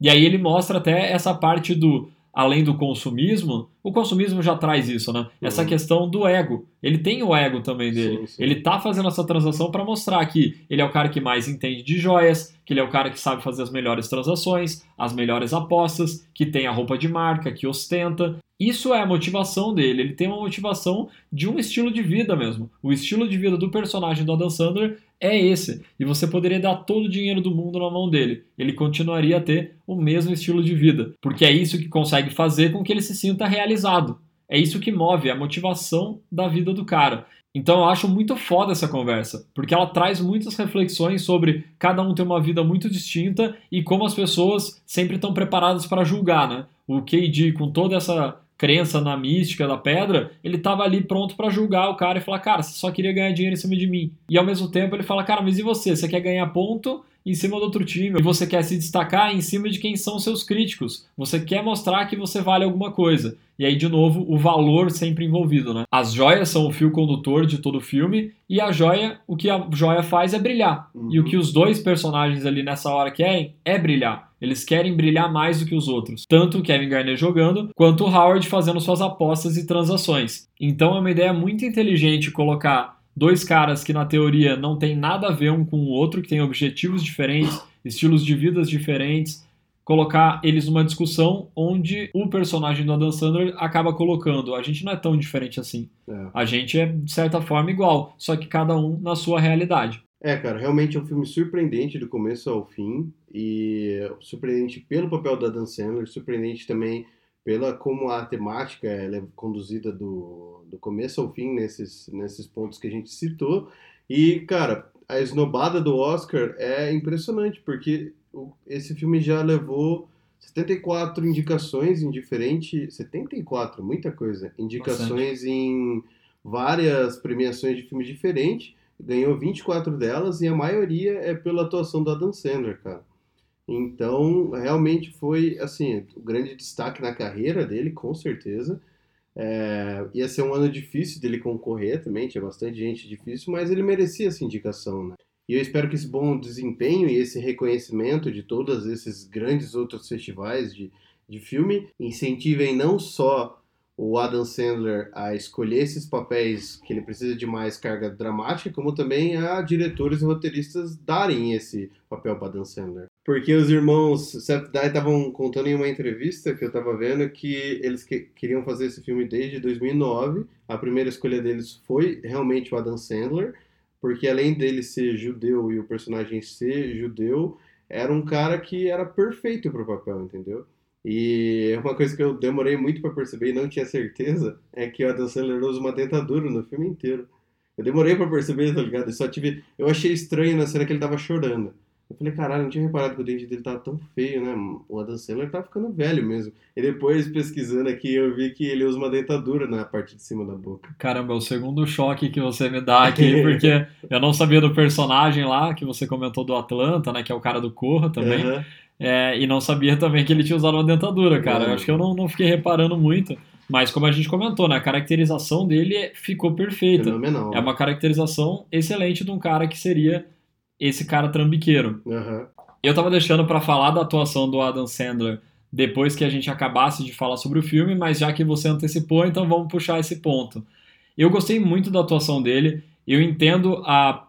E aí ele mostra até essa parte do além do consumismo, o consumismo já traz isso, né? Essa Uhum. questão do ego. Ele tem o ego também dele. Sim, sim. Ele tá fazendo essa transação para mostrar que ele é o cara que mais entende de joias, que ele é o cara que sabe fazer as melhores transações, as melhores apostas, que tem a roupa de marca, que ostenta. Isso é a motivação dele. Ele tem uma motivação de um estilo de vida mesmo. O estilo de vida do personagem do Adam Sandler é esse. E você poderia dar todo o dinheiro do mundo na mão dele. Ele continuaria a ter o mesmo estilo de vida. Porque é isso que consegue fazer com que ele se sinta realizado. É isso que move a motivação da vida do cara. Então eu acho muito foda essa conversa, porque ela traz muitas reflexões sobre cada um ter uma vida muito distinta e como as pessoas sempre estão preparadas para julgar, né? O KD com toda essa crença na mística da pedra, ele tava ali pronto para julgar o cara e falar: "Cara, você só queria ganhar dinheiro em cima de mim". E ao mesmo tempo ele fala: "Cara, mas e você? Você quer ganhar ponto em cima do outro time e você quer se destacar em cima de quem são seus críticos. Você quer mostrar que você vale alguma coisa. E aí, de novo, o valor sempre envolvido, né? As joias são o fio condutor de todo o filme, e a joia, o que a joia faz é brilhar. E o que os dois personagens ali nessa hora querem é brilhar. Eles querem brilhar mais do que os outros. Tanto o Kevin Garnett jogando, quanto o Howard fazendo suas apostas e transações. Então é uma ideia muito inteligente colocar dois caras que na teoria não tem nada a ver um com o outro, que têm objetivos diferentes, estilos de vidas diferentes, colocar eles numa discussão onde o personagem do Adam Sandler acaba colocando, a gente não é tão diferente assim. É. A gente é de certa forma igual, só que cada um na sua realidade. É, cara, realmente é um filme surpreendente do começo ao fim e surpreendente pelo papel da Dan Sandler, surpreendente também pela como a temática é conduzida do, do começo ao fim nesses, nesses pontos que a gente citou. E, cara, a esnobada do Oscar é impressionante, porque esse filme já levou 74 indicações em diferentes... 74, muita coisa. Indicações em várias premiações de filmes diferentes ganhou 24 delas e a maioria é pela atuação do Adam Sandler, cara. Então, realmente foi, assim, o grande destaque na carreira dele, com certeza. É, ia ser um ano difícil dele concorrer também, tinha bastante gente difícil, mas ele merecia essa indicação, né? E eu espero que esse bom desempenho e esse reconhecimento de todos esses grandes outros festivais de, de filme incentivem não só o Adam Sandler a escolher esses papéis que ele precisa de mais carga dramática, como também a diretores e roteiristas darem esse papel para Adam Sandler. Porque os irmãos Safdie estavam contando em uma entrevista que eu estava vendo que eles que- queriam fazer esse filme desde 2009. A primeira escolha deles foi realmente o Adam Sandler, porque além dele ser judeu e o personagem ser judeu, era um cara que era perfeito para o papel, entendeu? E uma coisa que eu demorei muito para perceber e não tinha certeza é que o Adam Sandler usa uma dentadura no filme inteiro. Eu demorei para perceber, tá ligado? Eu só tive. Eu achei estranho na cena que ele tava chorando. Eu falei, caralho, não tinha reparado que o dente dele tava tão feio, né? O Adam Sandler tá ficando velho mesmo. E depois, pesquisando aqui, eu vi que ele usa uma dentadura na parte de cima da boca. Caramba, é o segundo choque que você me dá aqui, [LAUGHS] porque eu não sabia do personagem lá, que você comentou do Atlanta, né? Que é o cara do Corra também. Aham. É, e não sabia também que ele tinha usado uma dentadura, cara. Eu acho que eu não, não fiquei reparando muito. Mas como a gente comentou, né? A caracterização dele ficou perfeita. Fenomenal. É uma caracterização excelente de um cara que seria esse cara trambiqueiro. Aham. Eu tava deixando pra falar da atuação do Adam Sandler depois que a gente acabasse de falar sobre o filme, mas já que você antecipou, então vamos puxar esse ponto. Eu gostei muito da atuação dele. Eu entendo a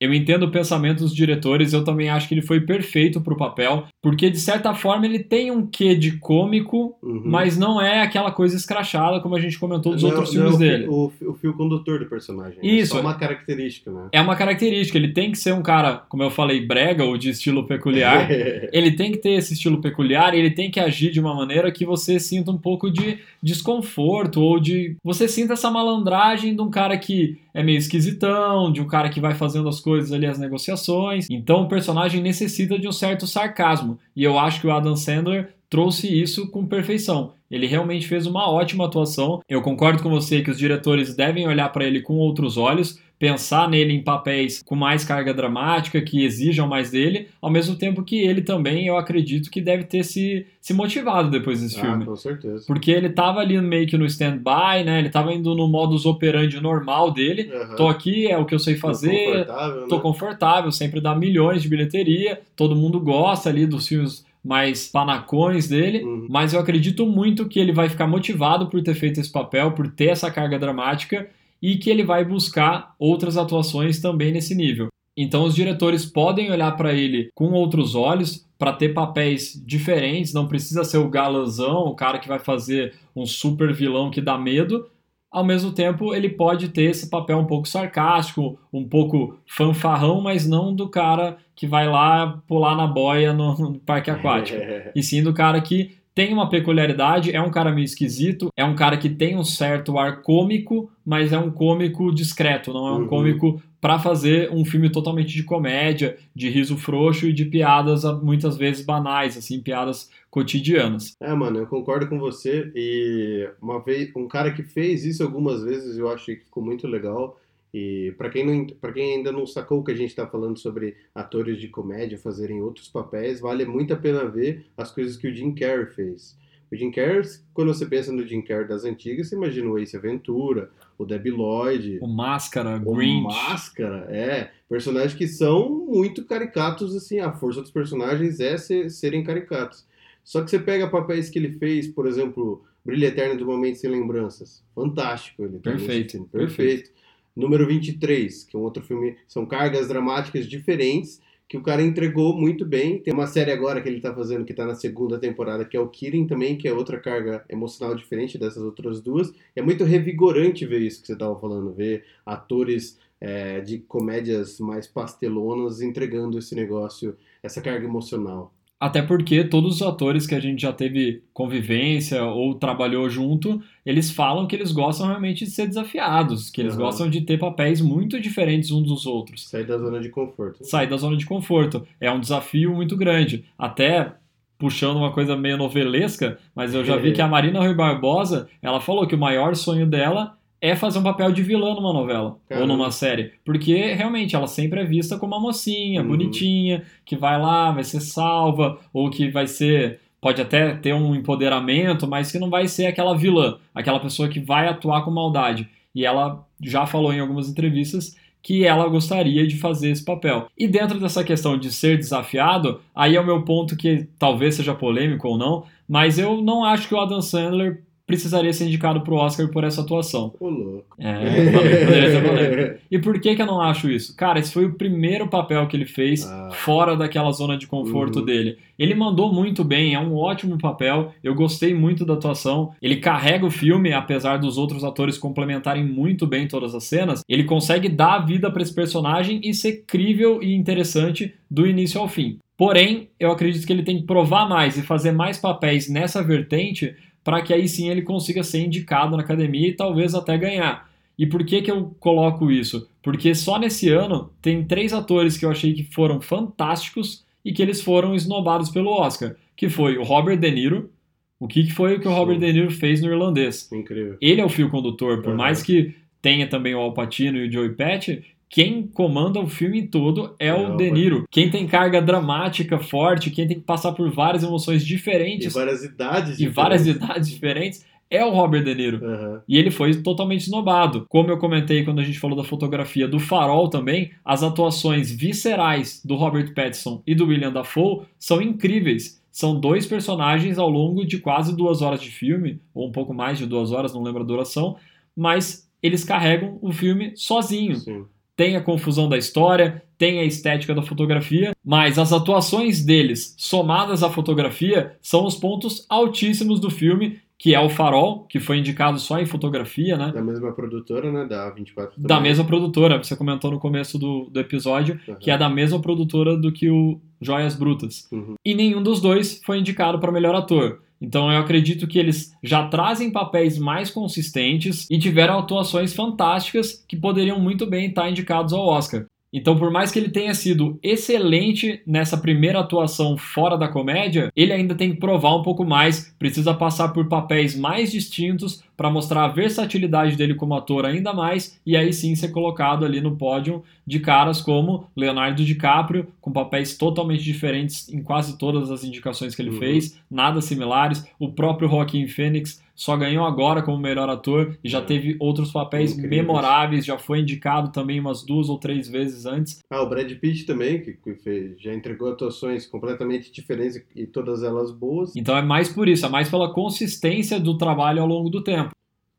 Eu entendo o pensamento dos diretores, eu também acho que ele foi perfeito pro papel, porque de certa forma ele tem um quê de cômico, Uhum. mas não é aquela coisa escrachada como a gente comentou dos Não é- outros não é filmes o fi- dele. O, fi- o fio condutor do personagem. Isso. É uma característica, né? É uma característica, ele tem que ser um cara, como eu falei, brega ou de estilo peculiar. [LAUGHS] ele tem que ter esse estilo peculiar e ele tem que agir de uma maneira que você sinta um pouco de desconforto ou de. Você sinta essa malandragem de um cara que é meio esquisitão, de um cara que vai fazendo as coisas ali, as negociações. Então o personagem necessita de um certo sarcasmo. E eu acho que o Adam Sandler trouxe isso com perfeição. Ele realmente fez uma ótima atuação. Eu concordo com você que os diretores devem olhar para ele com outros olhos, pensar nele em papéis com mais carga dramática, que exijam mais dele, ao mesmo tempo que ele também, eu acredito que deve ter se, se motivado depois desse ah, filme. com certeza. Porque ele tava ali meio que no stand-by, né? Ele tava indo no modus operandi normal dele. Aham. Tô aqui, é o que eu sei Tô fazer, confortável, tô né? confortável, sempre dá milhões de bilheteria, todo mundo gosta ali dos filmes mais panacões dele, Uhum. mas eu acredito muito que ele vai ficar motivado por ter feito esse papel, por ter essa carga dramática e que ele vai buscar outras atuações também nesse nível. Então os diretores podem olhar para ele com outros olhos para ter papéis diferentes, não precisa ser o galanzão, o cara que vai fazer um super vilão que dá medo. Ao mesmo tempo, ele pode ter esse papel um pouco sarcástico, um pouco fanfarrão, mas não do cara que vai lá pular na boia no, no parque aquático [LAUGHS] e sim do cara que tem uma peculiaridade, é um cara meio esquisito, é um cara que tem um certo ar cômico, mas é um cômico discreto, não é um Uhum. cômico pra fazer um filme totalmente de comédia, de riso frouxo e de piadas ah, muitas vezes banais, assim, piadas cotidianas. É, mano, eu concordo com você. E uma vez, um cara que fez isso algumas vezes, eu achei que ficou muito legal. E pra quem, não, quem ainda não sacou que a gente tá falando sobre atores de comédia fazerem outros papéis, vale muito a pena ver as coisas que o Jim Carrey fez. O Jim Carrey, quando você pensa no Jim Carrey das antigas, você imagina o Ace Ventura, o Debbie Lloyd, O Máscara, o Grinch, Máscara, é. Personagens que são muito caricatos, assim. A força dos personagens é ser- serem caricatos. Só que você pega papéis que ele fez, por exemplo, Brilho Eterno do Momento Sem Lembranças. Fantástico ele. tá Perfeito, perfeito. Perfeito. Número 23, que é um outro filme. São cargas dramáticas diferentes que o cara entregou muito bem. Tem uma série agora que ele tá fazendo, que tá na segunda temporada, que é o Kirin também, que é outra carga emocional diferente dessas outras duas. É muito revigorante ver isso que você tava falando, ver atores é, de comédias mais pastelonas entregando esse negócio, essa carga emocional. Até porque todos os atores que a gente já teve convivência ou trabalhou junto, eles falam que eles gostam realmente de ser desafiados, que eles Aham. gostam de ter papéis muito diferentes uns dos outros. Sair da zona de conforto. Sair da zona de conforto. É um desafio muito grande. Até puxando uma coisa meio novelesca, mas eu já vi [LAUGHS] que a Marina Rui Barbosa, ela falou que o maior sonho dela é fazer um papel de vilã numa novela Caramba. ou numa série, porque realmente ela sempre é vista como uma mocinha, Uhum. bonitinha, que vai lá, vai ser salva ou que vai ser pode até ter um empoderamento, mas que não vai ser aquela vilã, aquela pessoa que vai atuar com maldade. E ela já falou em algumas entrevistas que ela gostaria de fazer esse papel. E dentro dessa questão de ser desafiado, aí é o meu ponto que talvez seja polêmico ou não, mas eu não acho que o Adam Sandler precisaria ser indicado pro Oscar por essa atuação. Ô, louco. É, falei, poderia ser polêmico. [LAUGHS] E por que que eu não acho isso? Cara, esse foi o primeiro papel que ele fez Ah. fora daquela zona de conforto Uhum. dele. Ele mandou muito bem, é um ótimo papel. Eu gostei muito da atuação. Ele carrega o filme, apesar dos outros atores complementarem muito bem todas as cenas. Ele consegue dar vida para esse personagem e ser crível e interessante do início ao fim. Porém, eu acredito que ele tem que provar mais e fazer mais papéis nessa vertente para que aí sim ele consiga ser indicado na academia e talvez até ganhar. E por que, que eu coloco isso? Porque só nesse ano tem três atores que eu achei que foram fantásticos e que eles foram esnobados pelo Oscar, que foi o Robert De Niro. O que, que foi o que o Sim. Robert De Niro fez no Irlandês? Incrível. Ele é o fio condutor, por Uhum. mais que tenha também o Al Pacino e o Joey Pesci, quem comanda o filme todo é, É o o De Al Niro. Quem tem carga dramática forte, quem tem que passar por várias emoções E diferentes várias idades. e várias diferentes. idades diferentes é o Robert De Niro. Aham. E ele foi totalmente esnobado. Como eu comentei quando a gente falou da fotografia do Farol também, as atuações viscerais do Robert Pattinson e do William Dafoe são incríveis. São dois personagens ao longo de quase duas horas de filme, ou um pouco mais de duas horas, não lembro a duração, mas eles carregam o filme sozinhos. Sim. Tem a confusão da história, tem a estética da fotografia, mas as atuações deles, somadas à fotografia, são os pontos altíssimos do filme, que é o Farol, que foi indicado só em fotografia, né? Da mesma produtora, né? Da 24 também. Da mesma produtora, você comentou no começo do, do episódio, Uhum. que é da mesma produtora do que o Joias Brutas. Uhum. E nenhum dos dois foi indicado para melhor ator. Então eu acredito que eles já trazem papéis mais consistentes e tiveram atuações fantásticas que poderiam muito bem estar indicados ao Oscar. Então, por mais que ele tenha sido excelente nessa primeira atuação fora da comédia, ele ainda tem que provar um pouco mais, precisa passar por papéis mais distintos para mostrar a versatilidade dele como ator ainda mais e aí sim ser colocado ali no pódio de caras como Leonardo DiCaprio, com papéis totalmente diferentes em quase todas as indicações que ele Uhum. fez, nada similares. O próprio Joaquin Phoenix só ganhou agora como melhor ator e já É. teve outros papéis memoráveis, já foi indicado também umas duas ou três vezes antes. Ah, o Brad Pitt também, que fez, já entregou atuações completamente diferentes e todas elas boas. Então é mais por isso, é mais pela consistência do trabalho ao longo do tempo.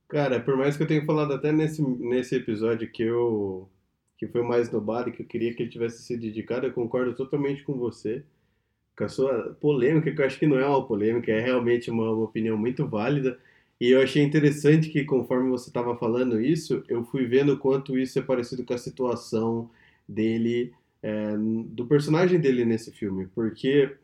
Cara, por mais que eu tenha falado até nesse, nesse episódio que eu que foi o mais nobado e que eu queria que ele tivesse sido dedicado, eu concordo totalmente com você. Com a sua polêmica, que eu acho que não é uma polêmica, é realmente uma, uma opinião muito válida. E eu achei interessante que, conforme você estava falando isso, eu fui vendo quanto isso é parecido com a situação dele, é, do personagem dele nesse filme. Porque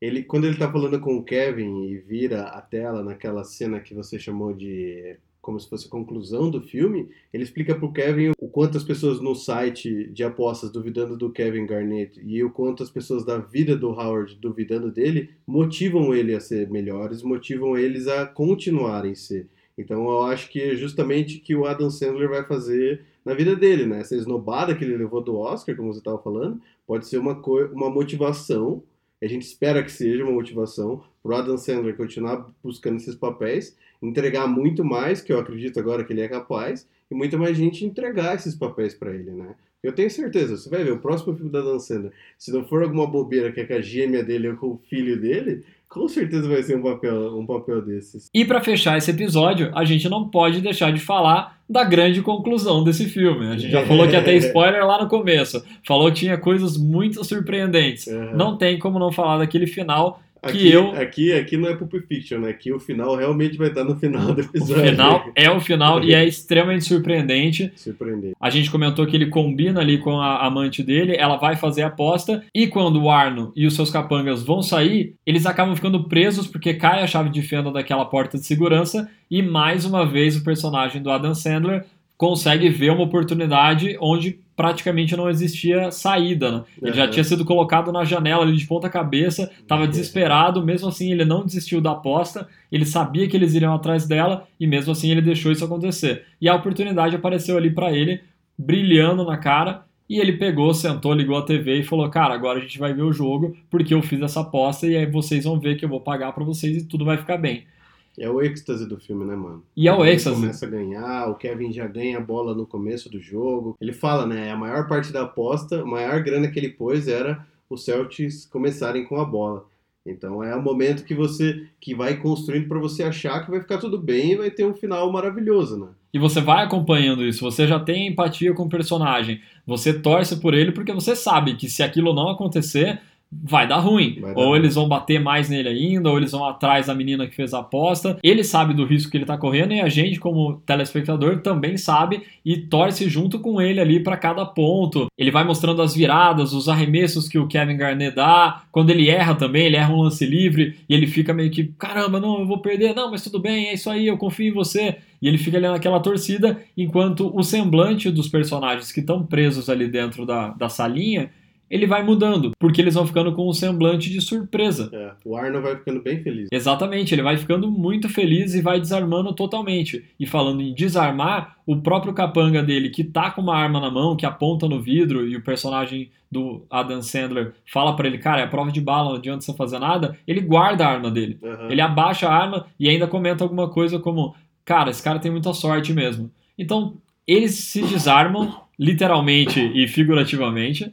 ele, quando ele tá falando com o Kevin e vira a tela naquela cena que você chamou de como se fosse a conclusão do filme, ele explica pro Kevin o quanto as pessoas no site de apostas duvidando do Kevin Garnett e o quanto as pessoas da vida do Howard duvidando dele motivam ele a ser melhores, motivam eles a continuarem ser. Então eu acho que é justamente que o Adam Sandler vai fazer na vida dele, né? Essa esnobada que ele levou do Oscar, como você estava falando, pode ser uma, uma motivação a gente espera que seja uma motivação pro Adam Sandler continuar buscando esses papéis, entregar muito mais, que eu acredito agora que ele é capaz, e muita mais gente entregar esses papéis para ele, né? Eu tenho certeza, você vai ver o próximo filme da Adam Sandler, se não for alguma bobeira que é com a gêmea dele ou com o filho dele, com certeza vai ser um papel, um papel desses. E para fechar esse episódio, a gente não pode deixar de falar da grande conclusão desse filme. A gente já falou que ter [LAUGHS] spoiler lá no começo, falou que tinha coisas muito surpreendentes. Aham. Não tem como não falar daquele final Aqui, eu- aqui, aqui não é Pulp Fiction, né? Aqui o final realmente vai estar no final do O episódio. final é o final e é extremamente surpreendente. Surpreendente. A gente comentou que ele combina ali com a amante dele, ela vai fazer a aposta, e quando o Arno e os seus capangas vão sair, eles acabam ficando presos porque cai a chave de fenda daquela porta de segurança, e mais uma vez o personagem do Adam Sandler consegue ver uma oportunidade onde praticamente não existia saída. Né? Ele já Aham. tinha sido colocado na janela ali de ponta cabeça, estava desesperado, mesmo assim ele não desistiu da aposta, ele sabia que eles iriam atrás dela e mesmo assim ele deixou isso acontecer. E a oportunidade apareceu ali para ele, brilhando na cara, e ele pegou, sentou, ligou a TV e falou: "Cara, agora a gente vai ver o jogo, porque eu fiz essa aposta e aí vocês vão ver que eu vou pagar para vocês e tudo vai ficar bem". É o êxtase do filme, né, mano? E é o Ele êxtase. começa a ganhar, o Kevin já ganha a bola no começo do jogo. Ele fala, né? A maior parte da aposta, a maior grana que ele pôs era os Celtics começarem com a bola. Então é o momento que você que vai construindo para você achar que vai ficar tudo bem e vai ter um final maravilhoso, né? E você vai acompanhando isso, você já tem empatia com o personagem, você torce por ele porque você sabe que se aquilo não acontecer, vai dar ruim. Vai dar ou ruim. eles vão bater mais nele ainda, ou eles vão atrás da menina que fez a aposta. Ele sabe do risco que ele tá correndo e a gente, como telespectador, também sabe e torce junto com ele ali para cada ponto. Ele vai mostrando as viradas, os arremessos que o Kevin Garnett dá. Quando ele erra também, ele erra um lance livre e ele fica meio que, caramba, não, eu vou perder, não, mas tudo bem, é isso aí, eu confio em você. E ele fica ali naquela torcida, enquanto o semblante dos personagens que estão presos ali dentro da, da salinha, ele vai mudando, porque eles vão ficando com um semblante de surpresa. É, o Arno vai ficando bem feliz. Exatamente, ele vai ficando muito feliz e vai desarmando totalmente. E falando em desarmar, o próprio capanga dele, que tá com uma arma na mão, que aponta no vidro, e o personagem do Adam Sandler fala pra ele, cara, é a prova de bala, não adianta você fazer nada, ele guarda a arma dele. Aham. Ele abaixa a arma e ainda comenta alguma coisa como: Cara, esse cara tem muita sorte mesmo. Então, eles se desarmam, literalmente e figurativamente.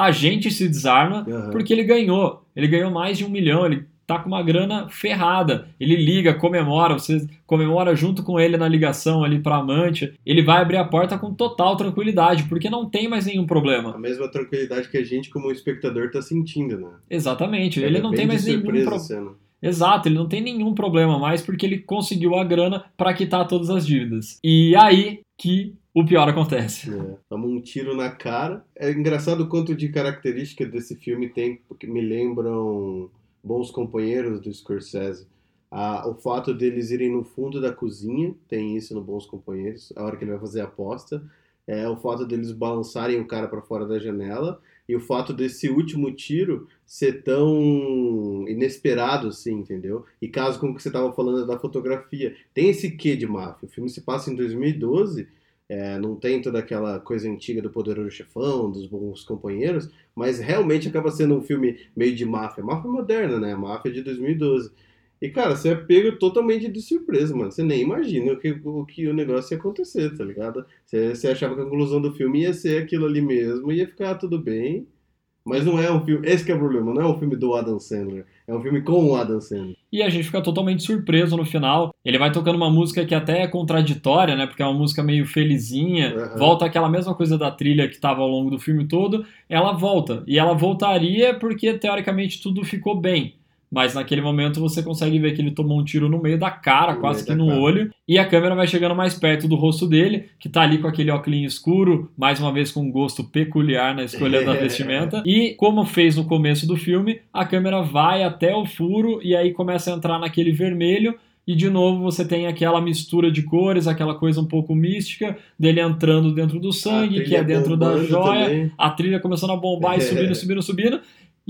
A gente se desarma Aham. porque ele ganhou. Ele ganhou mais de um milhão. Ele tá com uma grana ferrada. Ele liga, comemora, você comemora junto com ele na ligação ali para amante. Ele vai abrir a porta com total tranquilidade, porque não tem mais nenhum problema. A mesma tranquilidade que a gente, como espectador, tá sentindo, né? Exatamente. É ele não tem mais nenhum problema. a cena. Exato, ele não tem nenhum problema mais porque ele conseguiu a grana para quitar todas as dívidas. E aí que o pior acontece. É, toma um tiro na cara. É engraçado o quanto de característica desse filme tem, porque me lembram Bons Companheiros do Scorsese. Ah, o fato deles irem no fundo da cozinha, tem isso no Bons Companheiros, a hora que ele vai fazer a aposta. É, o fato deles balançarem o cara para fora da janela. E o fato desse último tiro ser tão inesperado, assim, entendeu? E caso com o que você estava falando da fotografia. Tem esse quê de máfia. O filme se passa em 2012 é, não tem toda aquela coisa antiga do Poderoso Chefão, dos bons companheiros, mas realmente acaba sendo um filme meio de máfia. Máfia moderna, né? Máfia de 2012. E, cara, você é pego totalmente de surpresa, mano. Você nem imagina o que o, que o negócio ia acontecer, tá ligado? Você, você achava que a conclusão do filme ia ser aquilo ali mesmo, ia ficar tudo bem. Mas não é um filme. Esse que é o problema, não é um filme do Adam Sandler. É um filme com o Adam Sandler. E a gente fica totalmente surpreso no final. Ele vai tocando uma música que até é contraditória, né? Porque é uma música meio felizinha. Uhum. Volta aquela mesma coisa da trilha que estava ao longo do filme todo. Ela volta. E ela voltaria porque, teoricamente, tudo ficou bem. Mas naquele momento você consegue ver que ele tomou um tiro no meio da cara, No quase que no cara. olho. E a câmera vai chegando mais perto do rosto dele, que tá ali com aquele óculos escuro, mais uma vez com um gosto peculiar na escolha da [LAUGHS] vestimenta. E como fez no começo do filme, a câmera vai até o furo e aí começa a entrar naquele vermelho. E de novo você tem aquela mistura de cores, aquela coisa um pouco mística dele entrando dentro do sangue, que é dentro da joia também. a trilha começando a bombar e [LAUGHS] subindo, subindo, subindo,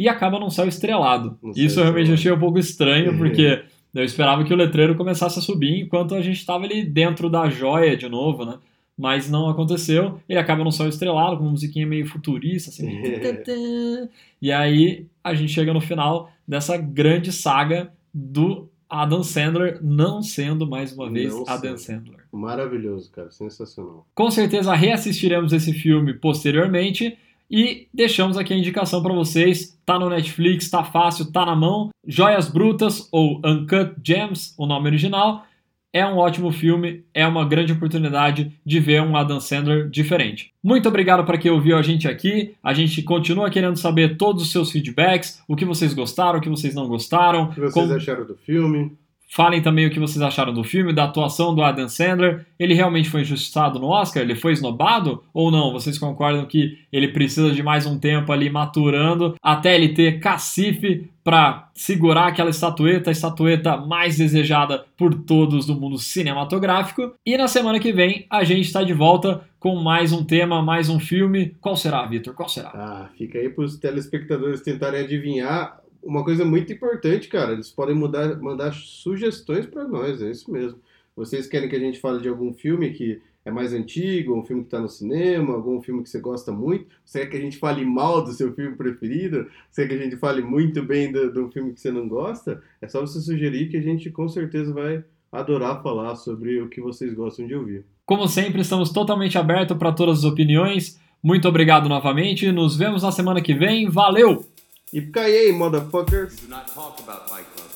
e acaba num céu estrelado. Céu Isso eu realmente achei um pouco estranho, É. porque eu esperava que o letreiro começasse a subir enquanto a gente estava ali dentro da joia de novo, né? Mas não aconteceu. Ele acaba num céu estrelado, com uma musiquinha meio futurista, assim. [LAUGHS] e aí a gente chega no final dessa grande saga do Adam Sandler não sendo mais uma vez Não Adam. Sandler. Maravilhoso, cara. Sensacional. Com certeza reassistiremos esse filme posteriormente e deixamos aqui a indicação para vocês. Tá no Netflix, tá fácil, tá na mão. Joias Brutas ou Uncut Gems, o nome original. É um ótimo filme, é uma grande oportunidade de ver um Adam Sandler diferente. Muito obrigado para quem ouviu a gente aqui. A gente continua querendo saber todos os seus feedbacks, o que vocês gostaram, o que vocês não gostaram. O que vocês como- acharam do filme? Falem também o que vocês acharam do filme, da atuação do Adam Sandler. Ele realmente foi injustiçado no Oscar? Ele foi esnobado? Ou não? Vocês concordam que ele precisa de mais um tempo ali maturando até ele ter cacife para segurar aquela estatueta, a estatueta mais desejada por todos do mundo cinematográfico? E na semana que vem a gente está de volta com mais um tema, mais um filme. Qual será, Vitor? Qual será? Ah, fica aí para os telespectadores tentarem adivinhar. Uma coisa muito importante, cara, eles podem mudar, mandar sugestões para nós, é isso mesmo. Vocês querem que a gente fale de algum filme que é mais antigo, um filme que está no cinema, algum filme que você gosta muito? Você quer que a gente fale mal do seu filme preferido? Você quer que a gente fale muito bem do, do filme que você não gosta? É só você sugerir que a gente com certeza vai adorar falar sobre o que vocês gostam de ouvir. Como sempre, estamos totalmente abertos para todas as opiniões. Muito obrigado novamente. Nos vemos na semana que vem. Valeu! E caiei, motherfuckers! Do not talk about Fight Club.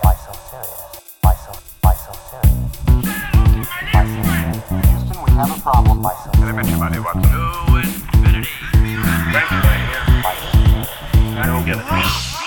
Why so serious? Why so, why so serious? Why so serious? Houston, we have a problem. Why so serious? Everybody wants to infinity. Thanks, Wayne. Why so serious? I don't get it.